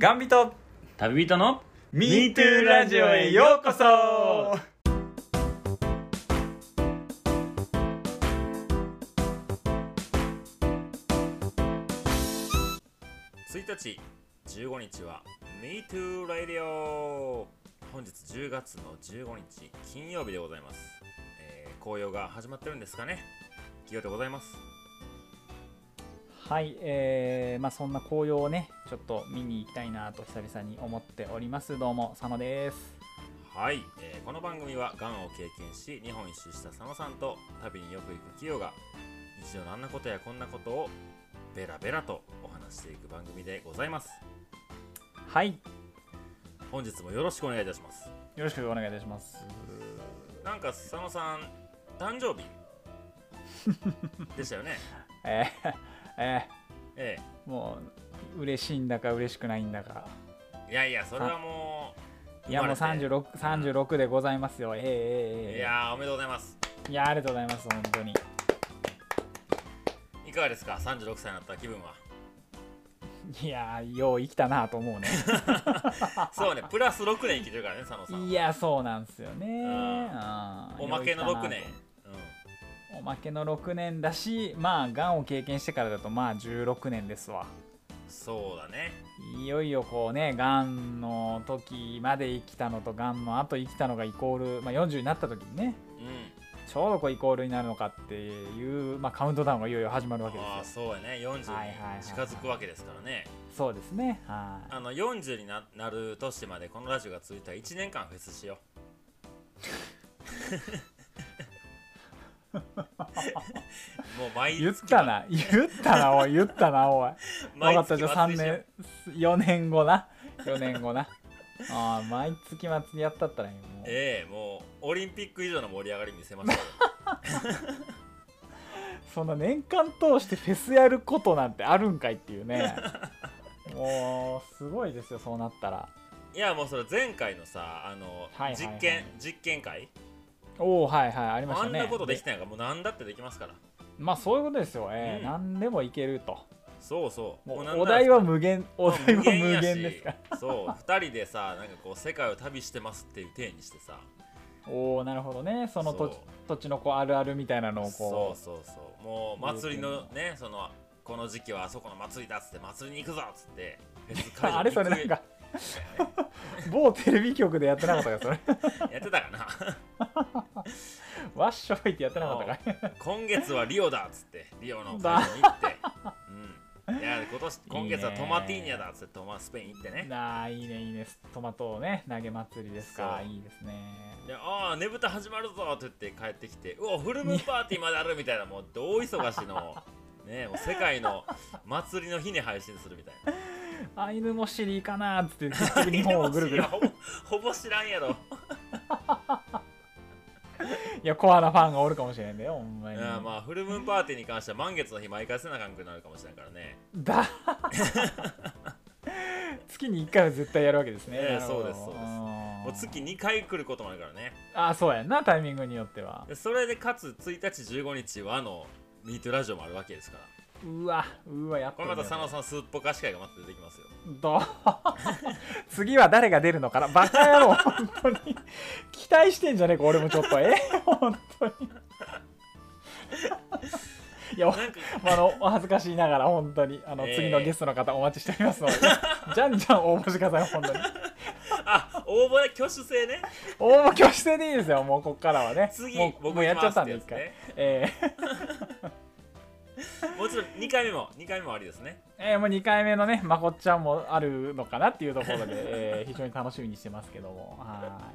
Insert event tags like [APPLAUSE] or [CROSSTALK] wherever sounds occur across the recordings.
ガンビと。旅人の MeToo ラジオへようこそ。1日15日は MeToo Radio 本日10月の15日金曜日でございます、えー紅葉が始まってるんですかね。金曜でございます。はい、えーまあ、そんな紅葉をねちょっと見に行きたいなと久々に思っております。どうも佐野です。はい、えーこの番組はがんを経験し日本一周した佐野さんと旅によく行く企業が日常のあんなことやこんなことをベラベラとお話していく番組でございます。はい。本日もよろしくお願いいたします。よろしくお願いいたします。なんか佐野さん誕生日？[LAUGHS] でしたよね？えー、ええーもう嬉しいんだか嬉しくないんだか。えいやいやそれはもういやもう生まれて 36, 36でございますよ。えー、えーえーいやーおめでとうございます。いやありがとうございます本当に。いかがですか？36歳になった気分は。いやーよう生きたなと思うね。[LAUGHS] そうねプラス6年生きてるからね佐野さんいやそうなんですよね。おまけの6よう生きたなと年おまけの6年だしまあがんを経験してからだとまあ16年ですわ。うんそうだね。いよいよこうねがんの時まで生きたのとがんの後生きたのがイコール、まあ、40になった時にねうん。ちょうどこうイコールになるのかっていう、まあ、カウントダウンがいよいよ始まるわけああですよ。そうやね。40にはいはいはい近づくわけですからね。そうですね。はあの40にななる年までこのラジオが続いたら1年間フェスしよう [LAUGHS] もう毎月い言ったな。言ったなおい言ったなおい。分かったじゃあ3毎月末でしよ年4年後な。4年後な。ああ毎月末にやったったらいいもう。ええもうオリンピック以上の盛り上がり見せましたよ。[LAUGHS] そんな年間通してフェスやることなんてあるんかいっていうね。もうすごいですよそうなったら。いやもうそれ前回のさあの、はいはいはい。実験実験会おおはいはいありましたね。あんなことできたんやからもう何だってできますから。まあそういうことですよ、えーうん。何でもいけると。そうそう。もうなんならお題は無限お題は無限ですから。そう2人でさなんかこう世界を旅してますっていう体にしてさ。おおなるほどね。その土地そう。土地のこうあるあるみたいなのをそうこそうそう。もう祭りのねそのこの時期はあそこの祭りだっつって祭りに行くぞっつって。[LAUGHS] フェスう会場あれそれなんか [LAUGHS] 某テレビ局でやってなかったかそれ。やってたかな。わっしょいってやってなかったか。今月はリオだっつってリオの会だ場に行って。うん。いや今年今月はトマティーニャだっつってトマスペイン行ってね。なあいいねいいね。トマトをね投げ祭りですか。いいですね。でああねぶた始まるぞって言って帰ってきてうわフルムーンパーティーまであるみたいなもう大忙しの。ねもう世界の祭りの日に配信するみたいなアイヌもシリかなーっつって日本をぐるぐる。ほぼ知らんやろ。[LAUGHS] いやコアなファンがおるかもしれんでよほんまに。いやまあフルムーンパーティーに関しては満月の日毎回せなあかんくなるかもしれんからね。だ。[LAUGHS] 月に1回は絶対やるわけですね、ええなるほど。そうですそうです。ん。もう月2回来ることもあるからね。あそうやんなタイミングによっては。でそれでかつ1日15日はあのミートラジオもあるわけですからうわうわやっこれまた佐野さんスープ化司会が待って出てきますよ。ど [LAUGHS] 次は誰が出るのかな？バカ野郎本当に。期待してんじゃねえか俺もちょっと。え？本当に。いやあのお恥ずかしいながら本当に。あの、ええ次のゲストの方お待ちしておりますので。[LAUGHS] じゃんじゃん応募してください本当に。あ応募で挙手制ね。応募挙手制でいいですよもうこっからはね。次もう僕もうやっちゃったんです一回ってえ [LAUGHS] もちろん2回目も2回目もありですね。ーえーもう2回目のねまこっちゃんもあるのかなっていうところで、えー [LAUGHS] 非常に楽しみにしてますけども。は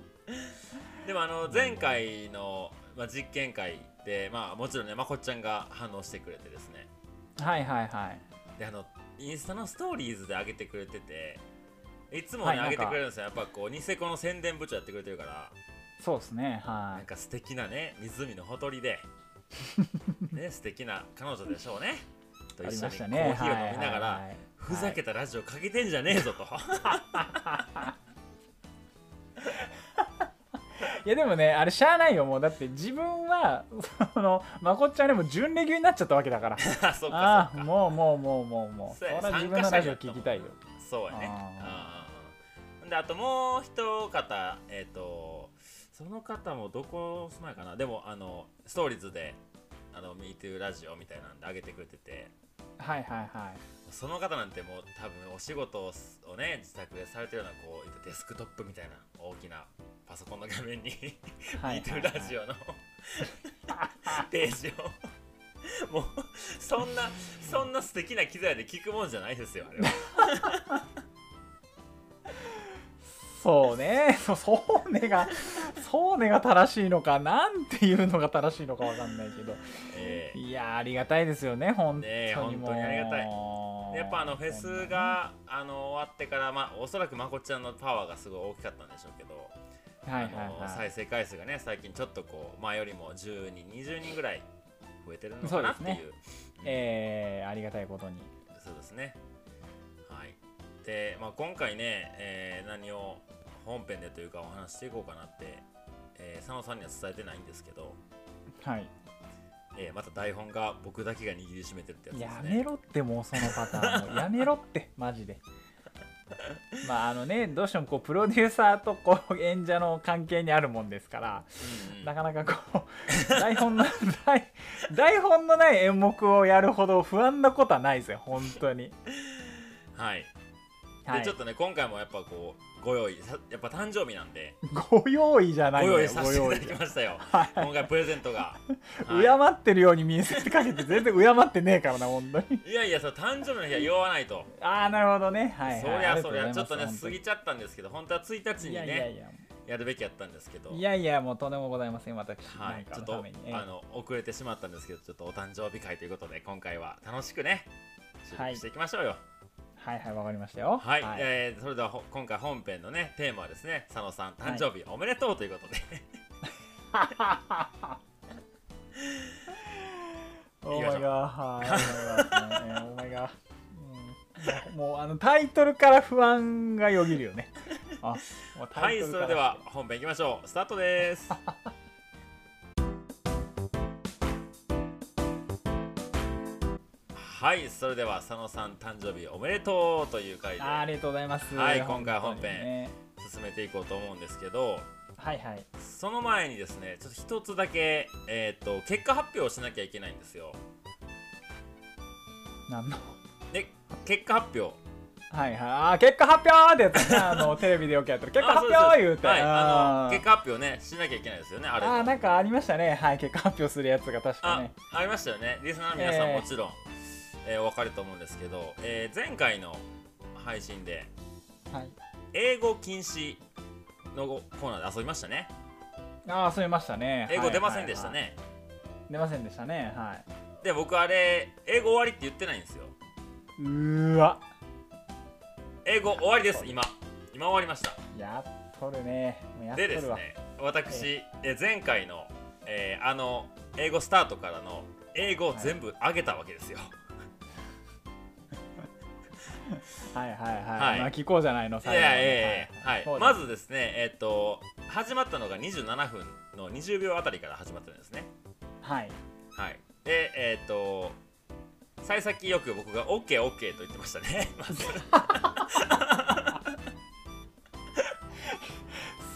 でもあの前回の、まあ、実験会でまあもちろんねまこっちゃんが反応してくれてですね。いはいはいはい。であのインスタのストーリーズで上げてくれてていつもね、はい上げてくれるんですよ。やっぱこうニセコの宣伝部長やってくれてるから。そうですねはなんか素敵なね湖のほとりでね素敵な彼女でしょうね。と一緒にコーヒーを飲みながら、ふざけたラジオかけてんじゃねえぞと、[LAUGHS] いやでもねあれしゃあないよもう。だって自分はそのまこっちゃんでも準レギュになっちゃったわけだから。[LAUGHS] あそああもうもうもうもうもう。それは自分のラジオ聞きたいよ。そうやね。あであともう一方えっ、とその方もどこ住まいかな。でもあのストーリーズであの MeToo ラジオみたいなんで上げてくれてて。はいはいはい。その方なんてもう多分お仕事をね自宅でされてるようなこうデスクトップみたいな大きなパソコンの画面に MeToo ラジオのページを。もうそんなそんな素敵な機材で聞くもんじゃないですよあれは [LAUGHS] そうね。[LAUGHS] そうねがそうねが正しいのかなんていうのが正しいのかわかんないけど。ええ。いやーありがたいですよね本当に本当にありがたい。でやっぱあのフェスがあの終わってから、まあ、おそらくまこっちゃんのパワーがすごい大きかったんでしょうけど、はいはいはい。再生回数がね最近ちょっとこう前よりも10人20人ぐらい増えてるのかなっていう。そうですえー、ありがたいことに。そうですね。はい。で、まあ、今回ね、えー何を本編でというかお話ししていこうかなって、えー佐野さんには伝えてないんですけど、はい。えーまた台本が僕だけが握りしめてるってやつですやねめろってもうそのパターンやめろって [LAUGHS] マジで。まああのねどうしてもこうプロデューサーとこう演者の関係にあるもんですからうんうん。なかなかこう [LAUGHS] 台本の台台本のない演目をやるほど不安なことはないですよ本当に。はい。はい。でちょっとね今回もやっぱこうご用意さやっぱ誕生日なんで。ご用意じゃないご用意させていただご用意きましたよ。はい今回プレゼントが、敬はってるように見せかけて全然敬ってねえからな本当に。い、いやいやそう誕生日の日は言わないと、ああなるほどね。はいはい。そりゃそりゃ。ちょっとね過ぎちゃったんですけど本当は1日いにねやいやいややるべきやったんですけど。いやいやもうとんでもございません私。はい、ちょっとあの遅れてしまったんですけどちょっとお誕生日会ということで今回は楽しくね収録していきましょうよ。はいはいわかりましたよ。はい、えーそれではほ今回本編のねテーマはですね佐野さん誕生日おめでとうということで、[LAUGHS] はいオーマイガーもうあのタイトルから不安がよぎるよね。はいそれでは本編いきましょう。スタートです [LAUGHS] はいそれでは佐野さん誕生日おめでとうという回で。あありがとうございます。はい今回本編進めていこうと思うんですけど。はいはい。その前にですねちょっと一つだけ、えー、と結果発表をしなきゃいけないんですよ。なんの？で結果発表。はいはい。あー結果発表ってやつね。あの [LAUGHS] テレビでよくやってる。結果発表言うて。はいあのー結果発表ねしなきゃいけないですよねあれあーなんかありましたね。はい結果発表するやつが確かあね。ありましたよね。リスナーの皆さんええもちろん、えーお分かると思うんですけど、えー前回の配信ではい。英語禁止のコーナーで遊びましたね。ああそういましたね。英語出ませんでしたはいはいね、はい。出ませんでしたね。はい。で僕あれ英語終わりって言ってないんですよ。うーわ。英語終わりです今。今終わりました。やっとるね。でですね私、えー前回の、えーあの英語スタートからの英語を全部上げたわけですよ、はいはいはい、はい。まあ聞こうじゃないのいやいやいやいや。はい。まずですねえっと始まったのが27分の20秒あたりから始まってるんですね。はい。はい。でえっと幸先よく僕が OKOK、と言ってましたね。[LAUGHS] まず。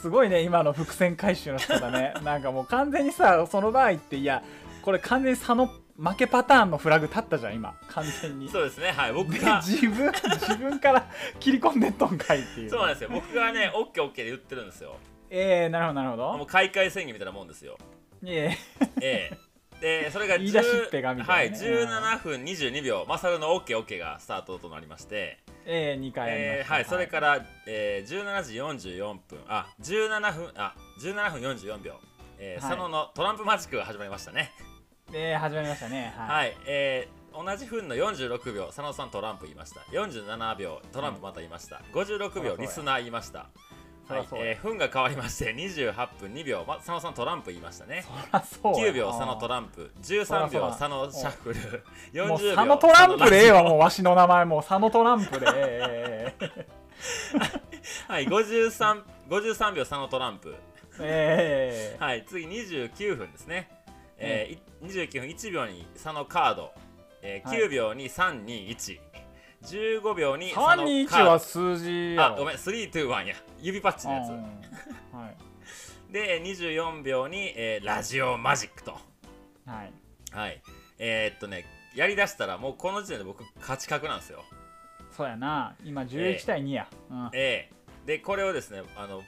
すごいね今の伏線回収の人だね。なんかもう完全にさその場合っていやこれ完全に差の負けパターンのフラグ立ったじゃん今。完全に。そうですね。はい僕でが自分自分から切り込んでっとんかいっていう。そうなんですよ。僕がね OKOK、で言ってるんですよ。えー、なるほどなるほど。もう開会宣言みたいなもんですよ。え。ええ。でそれが10言い出しっぺがみたいなね。はい、17分22秒マサルの OKOK がスタートとなりまして、ー、えー、2回やりました、えーはい、それから、えー、17時44分あ17分あ17分44秒、えーはい。佐野のトランプマジックが始まりましたねえー、始まりましたね。はい、はい、えー同じ分の46秒。佐野さんトランプ言いました。47秒。トランプまた言いました、56うや。秒リスナー言いました。はい。えー分が変わりまして28分2秒、ま、佐野さんトランプ言いましたね。あそうや9秒佐野トランプ。13秒佐野シャッフル。もう。40秒佐野トランプでええわもうわしの名前も。う佐野トランプでええ。[LAUGHS] はい 53, 53秒佐野トランプ。ええ。えはい次29分ですね、えーい29分1秒に佐野カード、えーはい。9秒に321 15秒に321カード。は数字あごめん321や。指パッチのやつ。うんはい。で24秒に、えーラジオマジックと。はい。はい。えー、っとねやりだしたらもうこの時点で僕勝ち確なんですよ。そうやな。今11対2や、うん。ええでこれをですねあの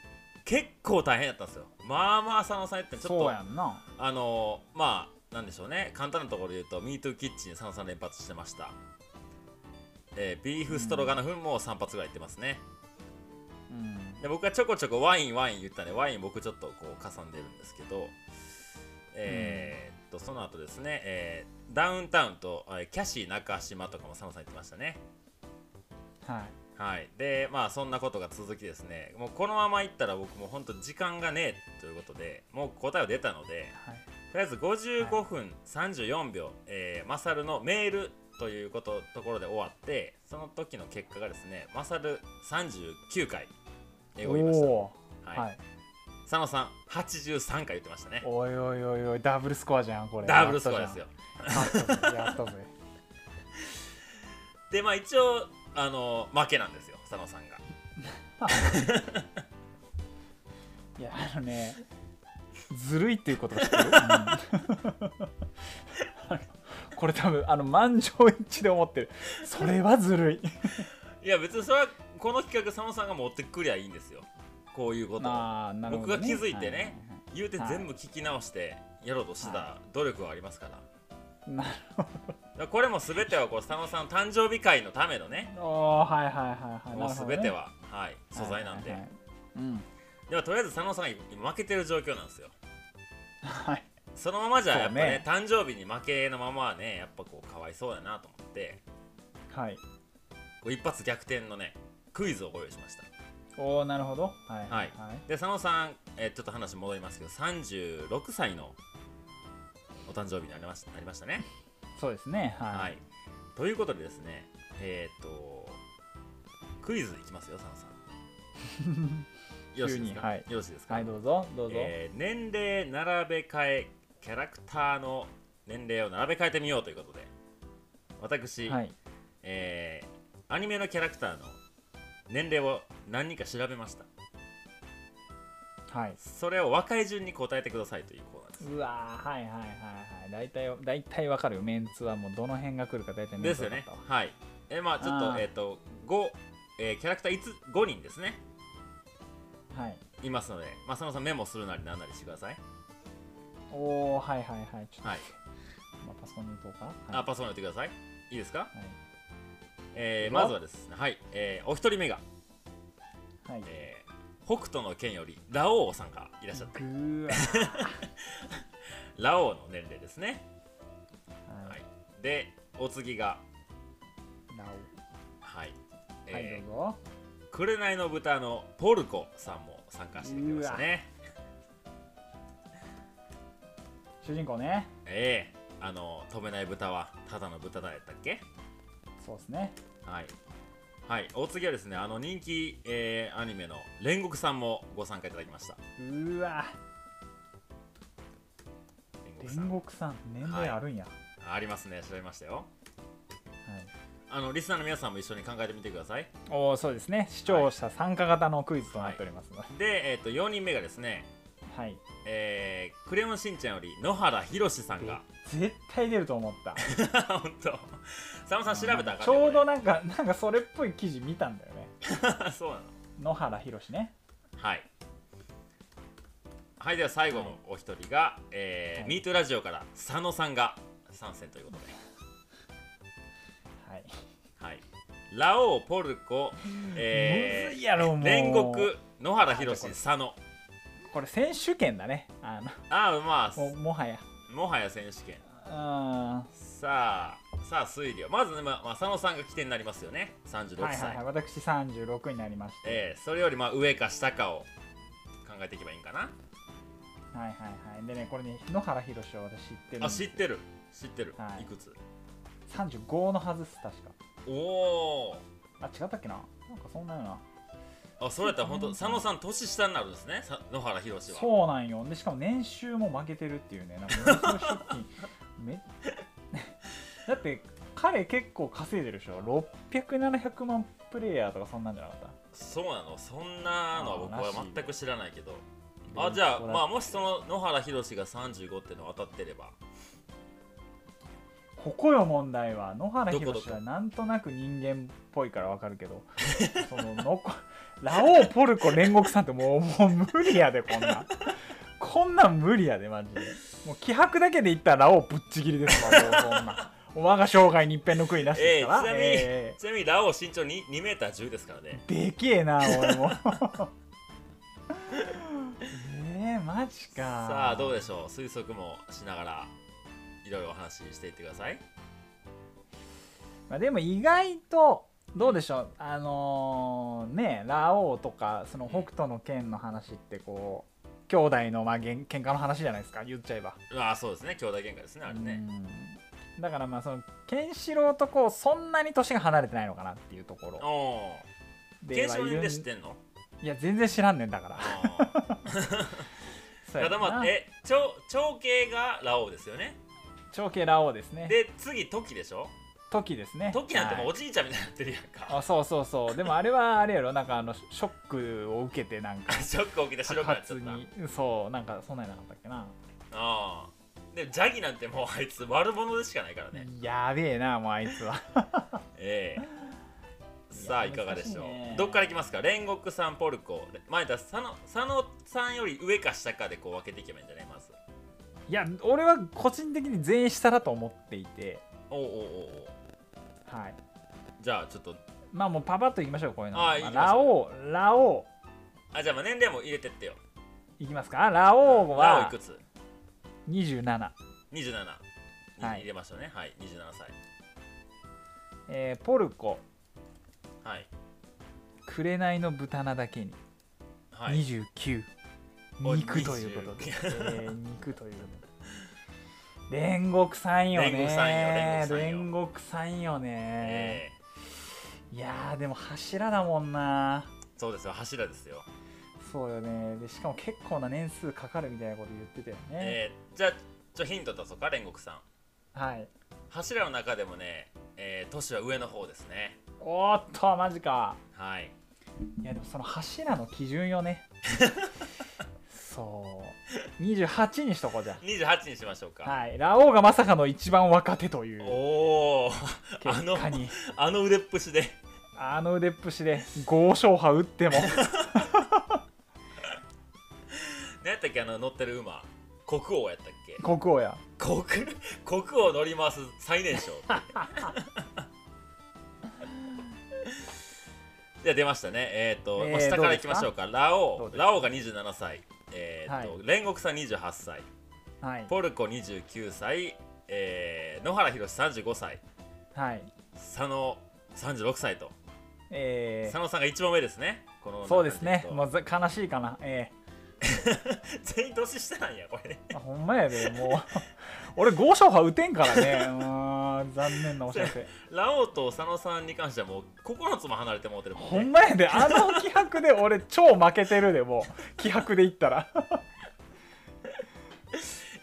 結構大変だったんですよまあまあ佐野さん言ってちょっそうとやんな。あのまあなんでしょうね。簡単なところで言うと MeToo キッチン佐野さん連発してました。えービーフストロガノフも3発ぐらいいってますね、うん。で僕はちょこちょこワインワイン言ったんでワイン僕ちょっとこうかさんでるんですけどえーっとその後ですね、えーダウンタウンと、えーキャシー中島とかも佐野さん言ってましたね。はいはい、でまあそんなことが続きですね。もうこのままいったら僕もう本当時間がねえということでもう答えは出たのではい。とりあえず55分34秒、えーマサルのメールということところで終わってその時の結果がですねマサル39回英語言いました、はい。はい。佐野さん83回言ってましたね。おいおいおいおいダブルスコアじゃんこれ。ダブルスコアですよ。やったじゃん。やったぜ。[LAUGHS] でまあ一応あの負けなんですよ佐野さんが。[LAUGHS] いやあのねずるいっていうこと知ってる、うん。[LAUGHS] これ多分あの満場一致で思ってる。それはずるい。いや別にそれはこの企画佐野さんが持ってくりゃいいんですよ。こういうことね、僕が気づいてねは言うて全部聞き直してやろうとしてた努力はありますから,、いはいはい、なるだからこれも全てはこう佐野さんの誕生日会のためのね。おーはいはいはいはい。もう全ては、はい、素材なんで、はい。はいはいうん。ではとりあえず佐野さんが今負けてる状況なんですよ。はい。そのままじゃやっぱねそう誕生日に負けのままはねやっぱこうかわいそうだなと思って。はい。こう一発逆転のねクイズをご用意しました。おおなるほど。はいはいはい。で佐野さん、えーちょっと話戻りますけど36歳のお誕生日になりましたなりましたねそうですね。はい、はい、ということでですねえっ、とクイズいきますよ佐野さん。[LAUGHS] よろしいですか、はい。よろしいですか、はいどうぞどうぞ、えー年齢並べ替えキャラクターの年齢を並べ替えてみようということで私、はい。えーアニメのキャラクターの年齢を何人か調べました。はい。それを若い順に答えてくださいというコーナーです。うわーはいはいはいはい。大体大体わかるよ。メンツはもうどの辺が来るか大体メンですよね。はい。えーまあちょっとえっ、と5、えーキャラクター5 5人ですね。はい。いますので、まあ、そのさんメモするなりなんなりしてください。おおはいはいはい。ちょっと、はい。まあ、パソコンに打とうか？はい。あパソコンやってください。いいですか、はい。えーまずはですね。はい、えーお一人目が、はい。えー北斗の剣よりラオウさんがいらっしゃってラオウの年齢ですね。ーははい。いでお次が。ラはい、オはいえどうぞ。ー紅の豚のポルコさんも参加してきましたね。主人公ね。ええ。あの飛べない豚はただの豚だやったっけ？そうですね。はいはい。お次はですねあの人気、えーアニメの煉獄さんもご参加いただきました。うーわ。煉獄さん。年齢あるんや、ありますね。調べましたよ。はい。あのリスナーの皆さんも一緒に考えてみてください。おおそうですね。視聴者参加型のクイズとなっておりますので、で、えー、と4人目がですねはい、えークレヨンしんちゃんより野原ひろしさんが。絶対出ると思った。[LAUGHS] 本当佐野さん調べたちょうどこなんかなんかそれっぽい記事見たんだよね。れ [LAUGHS] そうなの。野原ひろしね。はい。はいでは最後のお一人が、えーはい。ミートラジオから佐野さんが参戦ということで。はい、はい。ラオウポルコ、えむずいやろもう。煉獄野原ひろし佐野。これ選手権だね。あの。ああまあ。ももはや。もはや選手権。うん。はさあさあ推理を。まずね、まあまあ、佐野さんが起点になりますよね。36いはい歳、はい。私36になりまして、えーそれよりまあ上か下かを考えていけばいいんかな、はいはいはい。でねこれね野原ひろしは私知ってるんあ知ってる。知ってる、はい。い、くつ？35のはずっす確か。おおあ違ったっけな？なんかそんなような。あそれやったら本当佐野さん年下になるんですね。さ野原ひろしは。そうなんよ。でしかも年収も負けてるっていうね。なんかショッキングめだって彼結構稼いでるでしょ？600700万プレイヤーとかそんなんじゃなかった？そうなのそんなのは僕は全く知らないけど。あじゃあまあもしその野原宏が35っての当たってれば。ここよ問題は。野原宏はなんとなく人間っぽいからわかるけど。[LAUGHS] そののこラオウポルコ煉獄さんってもうもう無理やでこんな。んこんなん無理やでマジで。もう気迫だけで言ったらラオウぶっちぎりですわもうそんな。ん我が生涯に一遍の悔いなしですから、えーちなみにえちなみにラオウ身長 2, 2メーター10ですからね。ーでけえな [LAUGHS] 俺も。[LAUGHS] えー、マジか。さあどうでしょう？推測もしながらいろいろお話ししていってください。まあ、でも意外とどうでしょう？あのーねラオウとかその北斗の剣の話ってこう兄弟のまあげん喧嘩の話じゃないですか？言っちゃえば、ああそうですね。兄弟喧嘩ですねあれね。うんだからまあそのケンシロウとこうそんなに年が離れてないのかなっていうところ。ケンシロウで知ってんの？いや全然知らんねんだから。あ [LAUGHS] そうやだまなあえ長長兄がラオウですよね。長兄ラオウですね。で次トキでしょ？時ですね。トキなんてもうおはい。じいちゃんみたいになってるやんか、あそうそうそう。でもあれはあれやろ。なんかあのショックを受けてなんかショック起きて白白くなっちゃった。そうなんかそんなんなかったっけな。ああでジャギなんてもうあいつ悪者でしかないからね。やべえなもうあいつは。[LAUGHS] ええ。さあいかがでしょう？ね。どっからいきますか？煉獄さんポルコ。前田佐野佐野さんより上か下かでこう分けていけばいいんじゃない？まず。いや俺は個人的に全員下だと思っていて。おうおうおうおう。はい。じゃあちょっと。まあもうパパッといきましょうこういうの。まあましょうラオウラオあじゃあまあ年齢も入れてってよ。ウいきますか？ラオウラオいはくつ？27 27にはい。入れましたね。はい。27歳。えーポルコ。はい。紅の豚なだけに。はい。29、お肉ということで、29えー肉ということで。煉獄さんよね。煉獄さんよ煉獄さんよ。煉獄さんよね、ええ。いやーでも柱だもんな。そうですよ。柱ですよそうよね。でしかも結構な年数かかるみたいなこと言ってたよね、えーじゃあちょヒント出そうか煉獄さん。はい。柱の中でもね、えー、年は上の方ですね。おーっとマジか。はい。いやでもその柱の基準よね。[LAUGHS] そう。28にしとこうじゃ28にしましょうか、はい。ラオウがまさかの一番若手というおおあのあの腕っぷしで。あの腕っぷしで5勝破打ってもったっけあの乗ってる馬。国王やったっけ？国王や。国国王乗り回す最年少じゃあ出ましたね。えっ、と、えーまあ下からいきましょうか。ラどオウラオウが27歳。えっ、と、はい。煉獄さん28歳。はい。ポルコ29歳、えー野原宏35歳。はい。佐野36歳と。え佐野さんが一番上ですね。このー、そうですね。中もうざ悲しいかな。え [LAUGHS] 全員年下なんやこれ。ー、あほんまやでもう。[LAUGHS] 俺5勝破打てんからね。うーん残念なお知らせ。[LAUGHS] ラオウと佐野さんに関してはもう9つも離れてもうてるもんね。ほんまやであの気迫で俺超負けてるでもう。気迫で言ったら。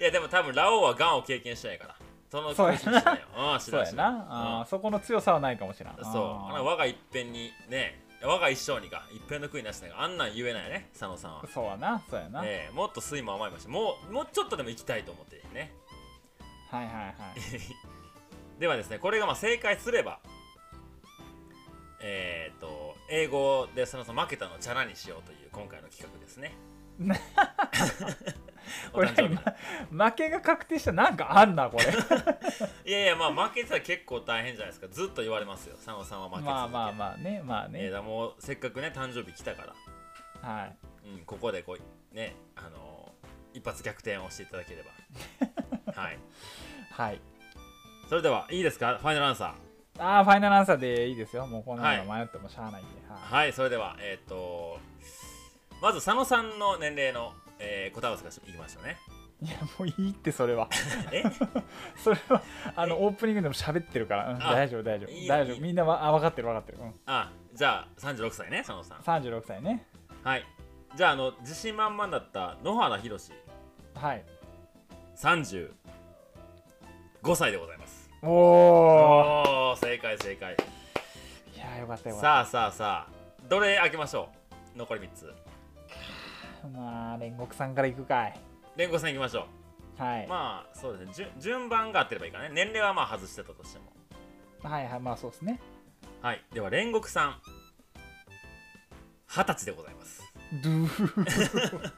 いやでも多分ラオウはガンを経験してないから。そのそうやな。うん知そうやな。あーそこの強さはないかもしれん。うんそう。あの我が一遍にね我が一生にか。一遍の悔いなしだがあんなん言えないよね佐野さんは。そうやなそうやな、ええもっと酸いも甘いもしもうもうちょっとでも行きたいと思ってね。はいはいはい。[LAUGHS] ではですねこれがまあ正解すればえっ、と英語で佐野さん負けたのをチャラにしようという今回の企画ですね。お [LAUGHS] これ負けが確定したなんかあんなこれ。[LAUGHS] いやいやまあ負けてたら結構大変じゃないですか。ずっと言われますよ。佐野さんは負け続けまあまあまあね。まあね、えーもうせっかくね誕生日来たから、はい。うん、ここでこうねあのー一発逆転をしていただければ。[LAUGHS] はい。はい。それではいいですか？ファイナルアンサー。ああファイナルアンサーでいいですよ。もうこんなの迷ってもしゃあないんで、はい。はいそれではえっ、とまず佐野さんの年齢の、えー答え合わせからいきましょうね。いやもういいってそれは。え？[LAUGHS] それはあのオープニングでも喋ってるから、うんあ大丈夫大丈夫。大丈夫。みんなはあ分かってる分かってる、うん、あじゃあ36歳ね佐野さん。36歳ね。はい。じゃああの自信満々だった野原宏はい。35歳でございます。おお正解正解。いやーよかったよかっさあさあさあどれ開けましょう？残り3つ。たまあ煉獄さんからいくかい。煉獄さんいきましょはい。うまあそうですね。順順番が合ってればいいかね。年齢はまあ外してたとしても。はいはいまあそうですね。はい。では煉獄さん。二十歳でございます。ドゥー。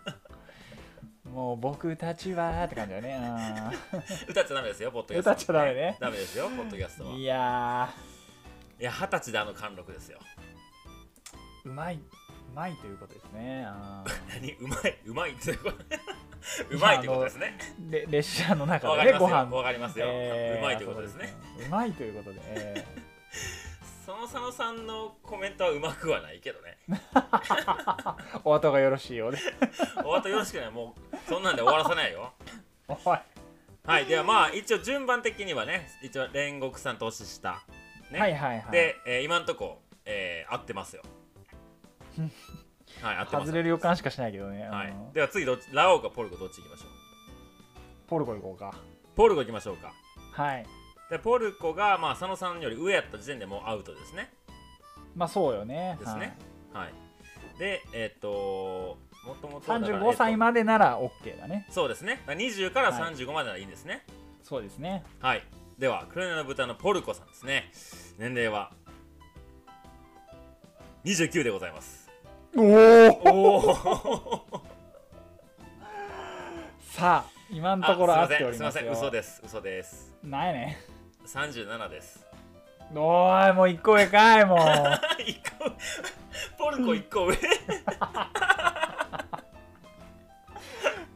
[LAUGHS] もう僕たちはって感じだよね歌っちゃダメですよポッドキャスト。歌っちゃダメね。ダメですよポッドキャストうんは。いやいや二十歳であの貫禄ですよ。ーうまい。うまいということですね。あー。[LAUGHS] 何？うまい？うまいってこと？[LAUGHS] うまいってことですね。で列車の中わかでりますご飯。わかりますよ、えーうまいってことですね。そううまいということで、え [LAUGHS] その佐野さんのコメントはうまくはないけどね。ーお後がよろしいようで。お後よろしくない。もうそんなんで終わらせないよ。おい。はいではまあ一応順番的にはね一応煉獄さん年下ね、はいはいはい。で、えー今んとこ、えー合ってますよはい合ってます。外れる予感しかしないけどね、はい。うんでは次どっちラオウかポルコどっち行きましょう？ポルコ行こうか。ポルコ行きましょうか。はい。でポルコがまあ佐野さんより上やった時点でもうアウトですね。まあそうよね。ですね。はい。でえっ、ともともとはい、35歳までなら OK だね。そうですね。だから20からはい。35までならいいんですね。そうですね。はい、では黒根の豚のポルコさんですね。年齢は？29でございますおおおおさあ今のところ合っておりません。すいません。嘘です。嘘です。なんやね37です。んおーいもう1個上かいもう。[LAUGHS] 一個ポルコ1個上。[LAUGHS]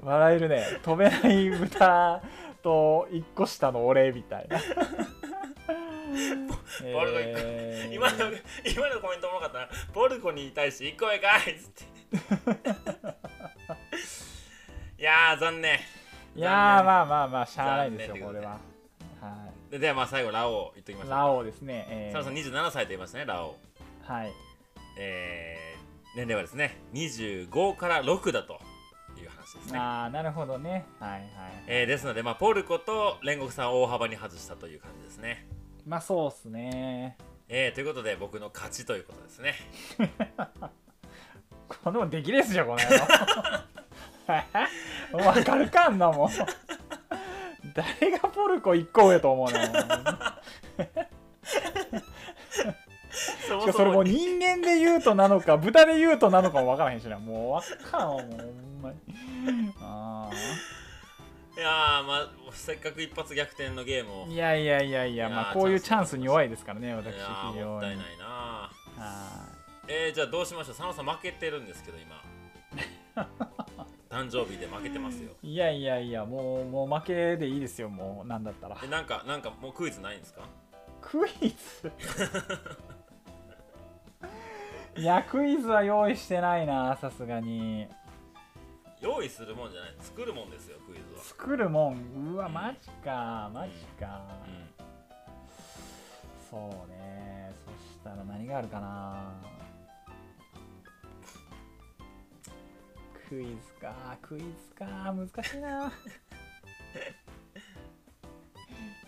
笑えるね。飛べない豚と1個下の俺みたいな [LAUGHS] ポルコ一個えー。今の今のコメントおもろかったな。ポルコに対して1個上かいっつって。[LAUGHS] いやー残念。いやーまあまあまあしゃあないですよこれは。はでではまあ最後ラオウ言っときましょういラオウですねえ佐野さんー27歳と言いましたねラオ。ウはい。えー、年齢はですね25から6だという話ですね、ああなるほどね。はいはい。えーですので、まあ、ポルコと煉獄さんを大幅に外したという感じですね、まあそうっすね。えー、ということで僕の勝ちということですね。[LAUGHS] この出来レースじゃんこの野郎。[LAUGHS] わかるかんなもん。誰がポルコ1個上と思うの？よそしかもそれもう人間で言うとなのか豚で言うとなのかも分からへんしな。もう分からんわもうほんまに。あいやーまあせっかく一発逆転のゲームを。ーいやいやいやいやいやーまあこういうチャンスに弱いですからね私非常に。もったいないなはえー、じゃあどうしましょう。佐野さん負けてるんですけど今。[LAUGHS] 誕生日で負けてますよ。いいやいやいやもうもう負けでいいですよもうなんだったら。えなんかなんかもうクイズないんですか？クイズ？[LAUGHS] いやクイズは用意してないなさすがに用意するもんじゃない。作るもんですよクイズは。作るもん？うわマジかマジか、うんそうねそしたら何があるかな。クイズかクイズか難しいな [LAUGHS]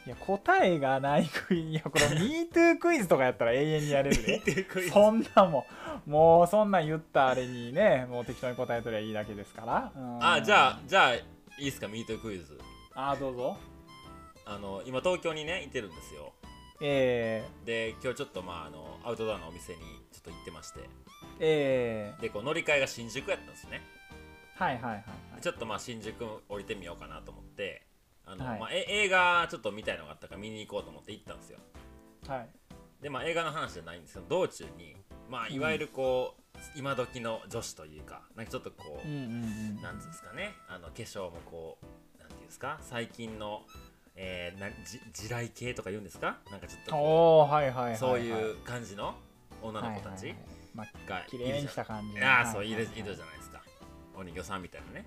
いや答えがないクイズいやこれ MeToo クイズとかやったら永遠にやれるで。そんなもん。もうそんなん言ったあれにねもう適当に答えとりゃいいだけですから。うん。あじゃあじゃあいいですかミートクイズ。あどうぞ。あの今東京にねいてるんですよ。えで今日ちょっとまああのアウトドアのお店にちょっと行ってまして。ー、え。でこう乗り換えが新宿やったんですね。ー、はいはいはいはい。ちょっとまあ新宿降りてみようかなと思ってあの、はい。まあ、え映画ちょっと見たいのがあったから見に行こうと思って行ったんですよ。はい。でまあ映画の話じゃないんですけど道中にまあいわゆるこう、今時の女子というかなんかちょっとこう、うんうんうんなんですかね。あの化粧もこうなんていうんですか？最近の、えー、なじ地雷系とか言うんですか？なんかちょっとこおおはいはいはい、はい、うそういう感じの女の子たちはいはいはいまあにした感じああそういるはいはい。いるじゃないですか。お人形さんみたいなね。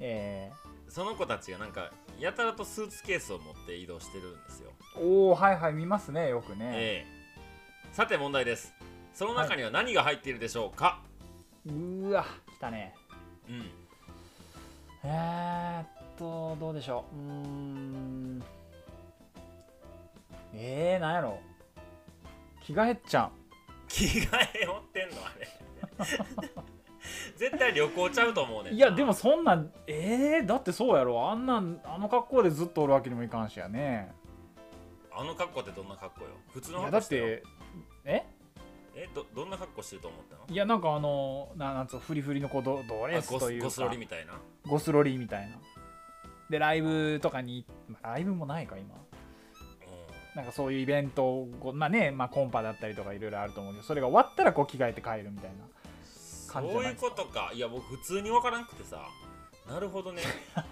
えその子たちがなんかやたらとスーツケースを持って移動してるんですよ、ー、おおはいはい見ますねよくね、ええ。さて問題です。その中には何が入っているでしょうか、うーわ来たね。うん。えー、っとどうでしょう。うーん。えー、なんやろ。着替えっちゃん着替え持ってんのあれ [LAUGHS] 絶対旅行ちゃうと思うねいやでもそんなんえー、だってそうやろ。あんなんあの格好でずっとおるわけにもいかんしやね。あの格好ってどんな格好よ？普通の格好ってえ？えどどんな格好してると思ったの？いやなんかあのななんつうのフリフリのこうドドレあスというか。ゴスロリみたいな。ゴスロリみたいな。でライブとかに、まあライブもないか今。うなんかそういうイベントまあね、まあ、コンパだったりとかいろいろあると思うけどそれが終わったらこう着替えて帰るみたいな。ん感じじそういうことか。いや僕普通に分からんくてさ。なるほどね。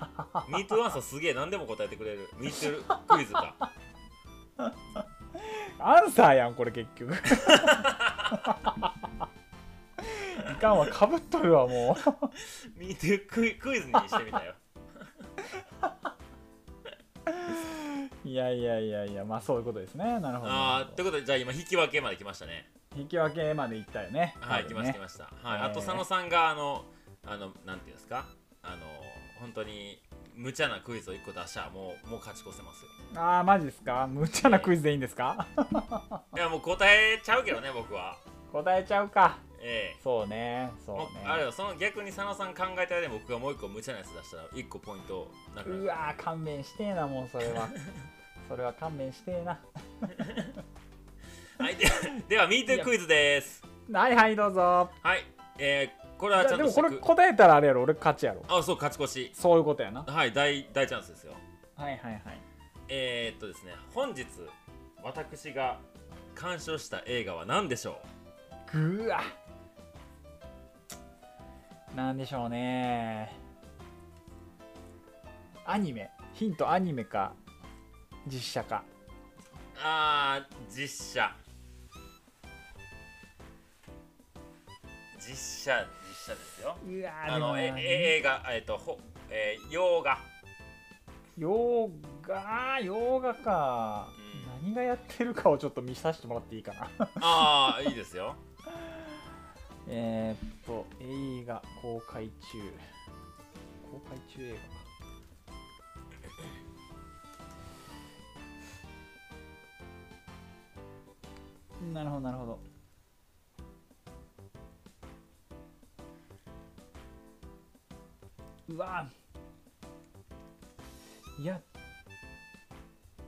[LAUGHS] MeToo アンサーすげえ何でも答えてくれる。MeToo クイズか。[LAUGHS] アンサーやんこれ結局。[LAUGHS] いかんわかぶっとるわも MeToo クイクイズにしてみたよ。ういやいやいやいやまあそういうことですね。なるほどああってことでじゃあ今引き分けまで来ましたね引き分けまでいったよね。はい、来多分ねました来ました。はい、えー。あと佐野さんがあのあのなんていうんですか？あの本当に無茶なクイズを1個出したらもうもう勝ち越せますよ。ああマジですか？無茶なクイズでいいんですか？いやもう答えちゃうけどね僕は。答えちゃうか。ええ。そうねそうね。あれよその逆に佐野さん考えたらで僕がもう一個無茶なやつ出したら1個ポイントなくなるうわー勘弁してえなもうそれは。それは勘弁してえなはいで [LAUGHS] では MeToo クイズです。はいはいどうぞ。はいえー、これはちゃんでもこれ答えたらあれやろ。俺勝ちやろ。あそう勝ち越し。そういうことやな。はい大大チャンスですよ。はいはいはい。えー、っとですね本日私が鑑賞した映画は何でしょぐわ。なんでしょうね。アニメ。ヒントアニメか実写か。うあー実写実写実写ですよ。うわあのええ映画えーっとほえー洋画。洋画？洋画か、う何がやってるかをちょっと見させてもらっていいかな。ああいいですよ。[LAUGHS] えーっと映画公開中。公開中映画か。なるほどなるほどうわ。いや。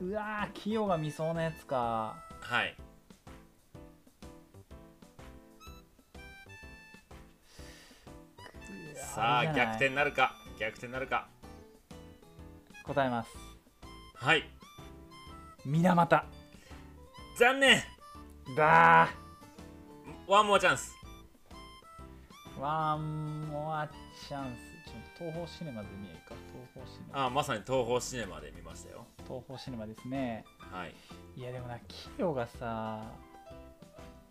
うわキヨが見そうなやつか。はい。さあ逆転なるか。逆転なるか。答えます。はい。水俣。残念。だワンモアチャンス。ーワンモアチャンス東宝シネマで見えるか？東宝シネマ。あーまさに東宝シネマで見ましたよ。東宝シネマですね。はい。いやでもなキヨがさ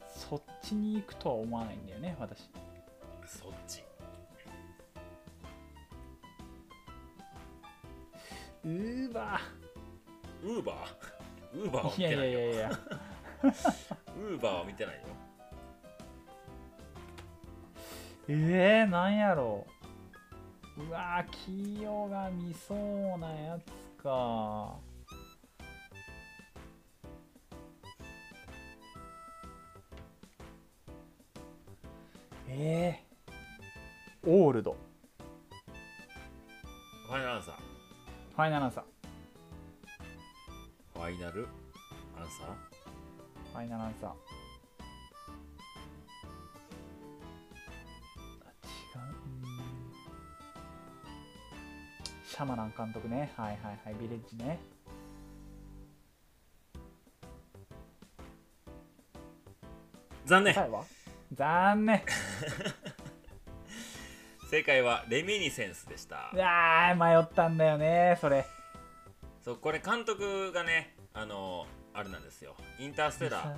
そっちに行くとは思わないんだよね私。そっち。うーばウーバーウーバーは見てないよ。やいやいやウーバーは見てないよ。[LAUGHS] えー、なんやろううわーキヨが見そうなやつか。えー、オールド。ファイナルアンサー。ファイナルアンサー。ファイナルアンサー？ファイナルアンサーシャマラン監督ね。はいはいはい。ビレッジね。残念。残念。[LAUGHS] 正解はレミニセンスでした。うわー迷ったんだよねそれ。そうこれ監督がねあのあれなんですよ。インターステラー。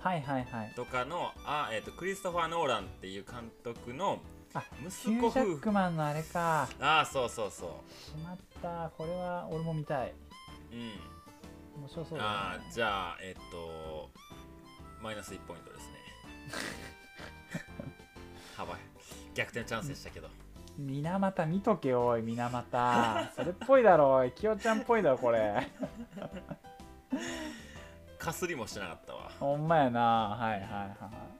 はいはいはい。とかのあ、えー、とクリストファー・ノーランっていう監督のあヒ息子ュージャックマンのあれか。ああそうそうそしまった。これは俺も見たい。ううん。面白そうだあねあじゃあえっ、とマイナス1ポイントですね。[LAUGHS] 幅。逆転チャンスでしたけど。水俣見とけおい水俣。それっぽいだろおい。きよちゃんっぽいだろこれ。かすりもしてなかったわ。ほんまやな。はいはいはい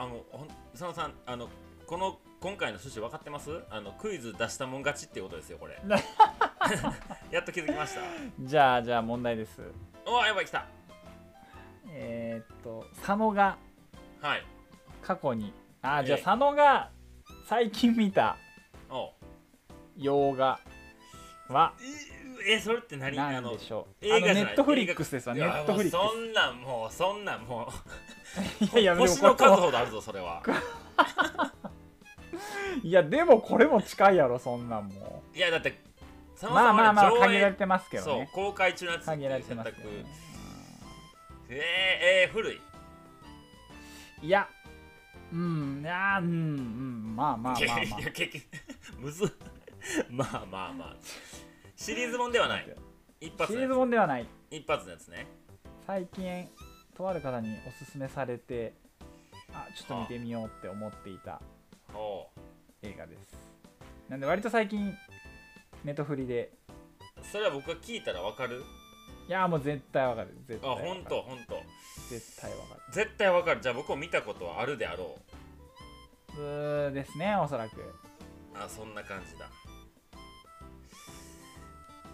ああのほん佐野さんあのこの今回の趣旨分かってます？あのクイズ出したもん勝ちっていうことですよこれ。[LAUGHS] やっと気づきました。じゃあじゃあ問題です。おわやばい来た。えーっと佐野がはい。過去にあじゃあええ佐野が最近見たお。洋画はえそれって何？でしょう。あのネットフリックスですわ。ネットフリッいやもうそんなんもうそんなんもう。クスいやいや星の数ほどあるぞそれは。[LAUGHS] いやでもこれも近いやろそんなんも。いやだって佐野まあまあまあ限られてますけどそうね公開中のやつっていう限られて選択ますけどね。えー、えー、古い？いやうんいやうんうんまあまあまあまあ。むずっ。[LAUGHS] まあまあまあ。シリーズもんではない。一発シリーズもんではない。つ一発のやつね。最近とある方におすすめされてあちょっと見てみようって思っていたほ映画です。なんで割と最近ネットフリで。うそれは僕が聞いたらわかる？いやもう絶対わかる。絶あ対わかる。ほんとほんと絶対わかる。絶対わかる。じゃあ僕も見たことはあるであろう。ですねおそらく。あそんな感じだ。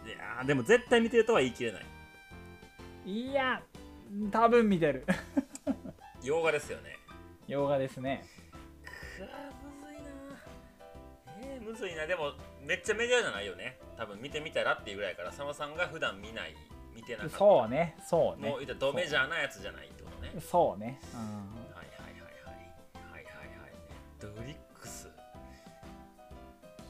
いやーでも絶対見てるとは言い切れない。いや多分見てる。洋画ですよね。洋画ですね。くわむずいな。えー、むずいな。でもめっちゃメジャーじゃないよね。多分見てみたらっていうぐらいから佐野さんが普段見ない見てなかった。そうね。そうね。もう言ったらドメジャーなやつじゃないってことね。そうね、うん、はいはいはいはい。はいはいはいネットフリックス。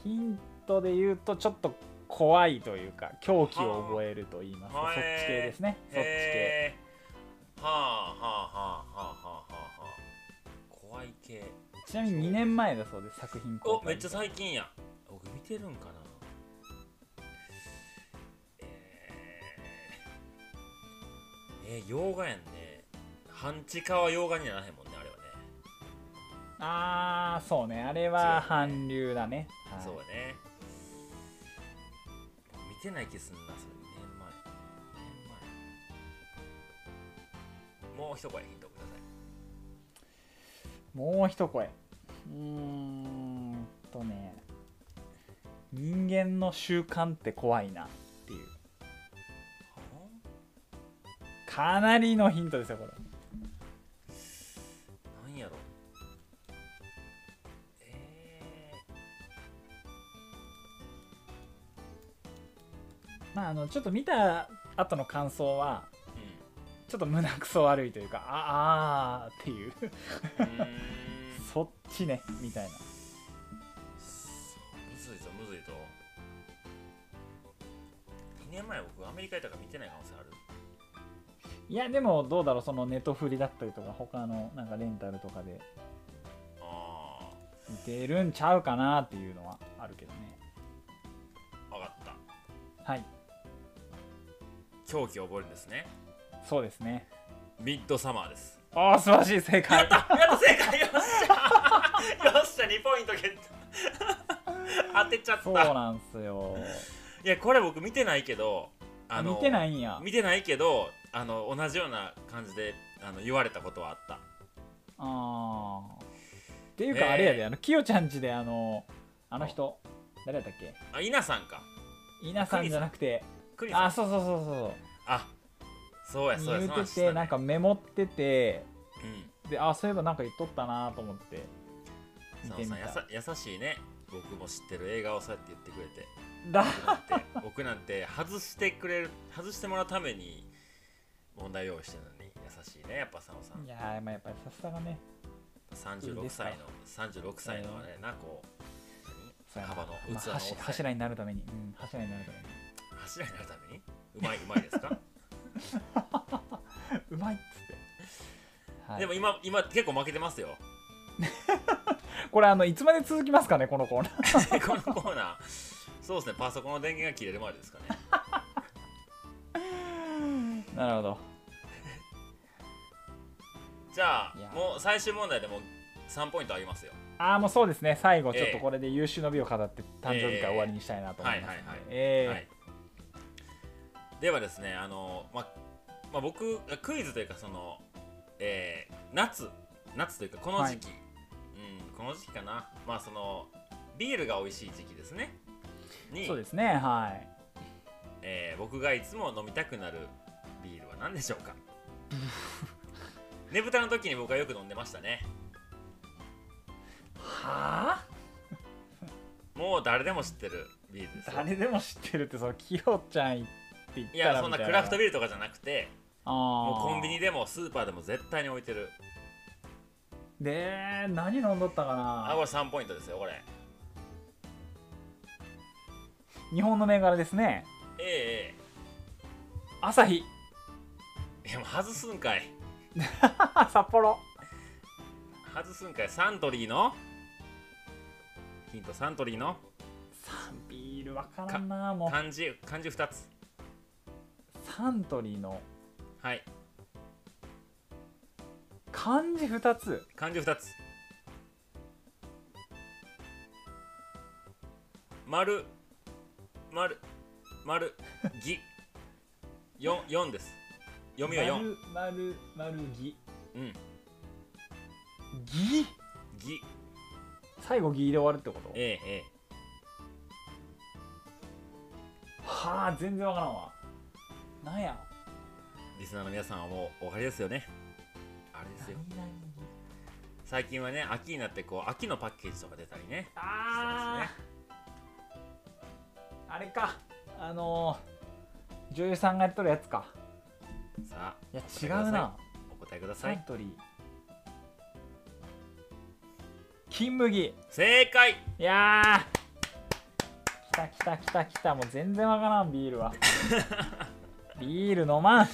ヒントで言うとちょっと怖いというか狂気を覚えると言います。かはあそっち系ですね。そっち系はあはあはあはあはあはあ怖い系。ちなみに2年前だそうです作品公開おめっちゃ最近や。僕見てるんかな。えー、えー、洋画やんね。半地下は洋画にならへんもんねあれはね、ああそうね。あれは韓流だね。はい。そうやね見てない気すんなそれう一声ヒントくださいもう一声。うーんとね人間の習慣って怖いなっていう。かなりのヒントですよこれ。なんやろ。えまああのちょっと見た後の感想はー、ちょっと胸くそ悪いというかああーっていう。そっちねみたいな。むずいぞむずいぞ。2年前僕アメリカ行ったから見てない可能性ある。いやでもどうだろうそのネットフリだったりとか他のなんかレンタルとかで。あ見てるんちゃうかなっていうのはあるけどね。あ分かった。はい。狂気を覚えるんですねそうですね。ミッドサマーです。ああ素晴らしい正解。やった正解。よっしゃ。よっしゃ2ポイントゲット。当てちゃった。そうなんすよ。いやこれ僕見てないけどあの見てないんや。見てないけどあの同じような感じであの言われたことはあった。ああっていうかえ。ーあれやで、あのきよちゃんちであのあの人誰やったっけ？あ稲さんか。稲さんじゃなくて。あそうそうそうそう。あそうやそうや言そうててなんかメモっててうん。であそういえばなんか言っとったなと思って見てみ佐野さんやたさ優しいね。僕も知ってる映画をそうやって言ってくれて。だ。僕なんて僕なんて外してくれる外してもらうために問題用意してるのに優しいねやっぱ佐野さん。いやーまあやっぱりさすがね。いい36ですか。歳の36歳のあれなこ。う幅のまあ器の大きさ柱柱になるために、うん、柱になるために。何柱になるために？うまいうまいですか、[LAUGHS] うまいっつって、はい、でも今今結構負けてますよ。[LAUGHS] これあのいつまで続きますかねこのコーナー。[LAUGHS] このコーナー。そうですねパソコンの電源が切れるまでですかね。なるほど。じゃあもう最終問題でも3ポイントあげますよ。ああもうそうですね。最後ちょっええとこれで優秀の美を飾って誕生日会終わりにしたいなと思います。のではいはいはい。ええはいではですねあのままあ僕クイズというかそのえー夏夏というかこの時期、うんこの時期かな。まあそのビールが美味しい時期ですね。にそうですねはい。えー僕がいつも飲みたくなるビールは何でしょうか。ねぶたの時に僕はよく飲んでましたね。はあ？もう誰でも知ってるビールですよ。誰でも知ってるってそのキヨちゃんって言ったらいやそんなクラフトビールとかじゃなくてもうコンビニでもスーパーでも絶対に置いてる。で何飲んどったかな？あこれ3ポイントですよこれ。日本の銘柄ですね。ええ朝日ええいやもう外すんかい。[LAUGHS] 札幌。外すんかい。サントリーの？ヒントサントリーの？サンビールわからんなもう。漢字漢字2つサントリーのはい。漢字2つ。漢字2つ。丸。丸。丸。ぎ。[LAUGHS] 四四です。読みは4丸丸丸ぎ。うん。ぎ？ぎ。最後ぎで終わるってこと？えええ。はあ全然わからんわなんや。えリスナーの皆さんはもうお分かりですよね。あれですよ。最近はね秋になってこう秋のパッケージとか出たりね。あー。あれか。あのー、女優さんがやっとるやつか。さあいや違うな。お答えくださサンいトリー。金麦。正解。いやー。来た来た来た来た。もう全然わからんビールは [LAUGHS] ビール飲まん。し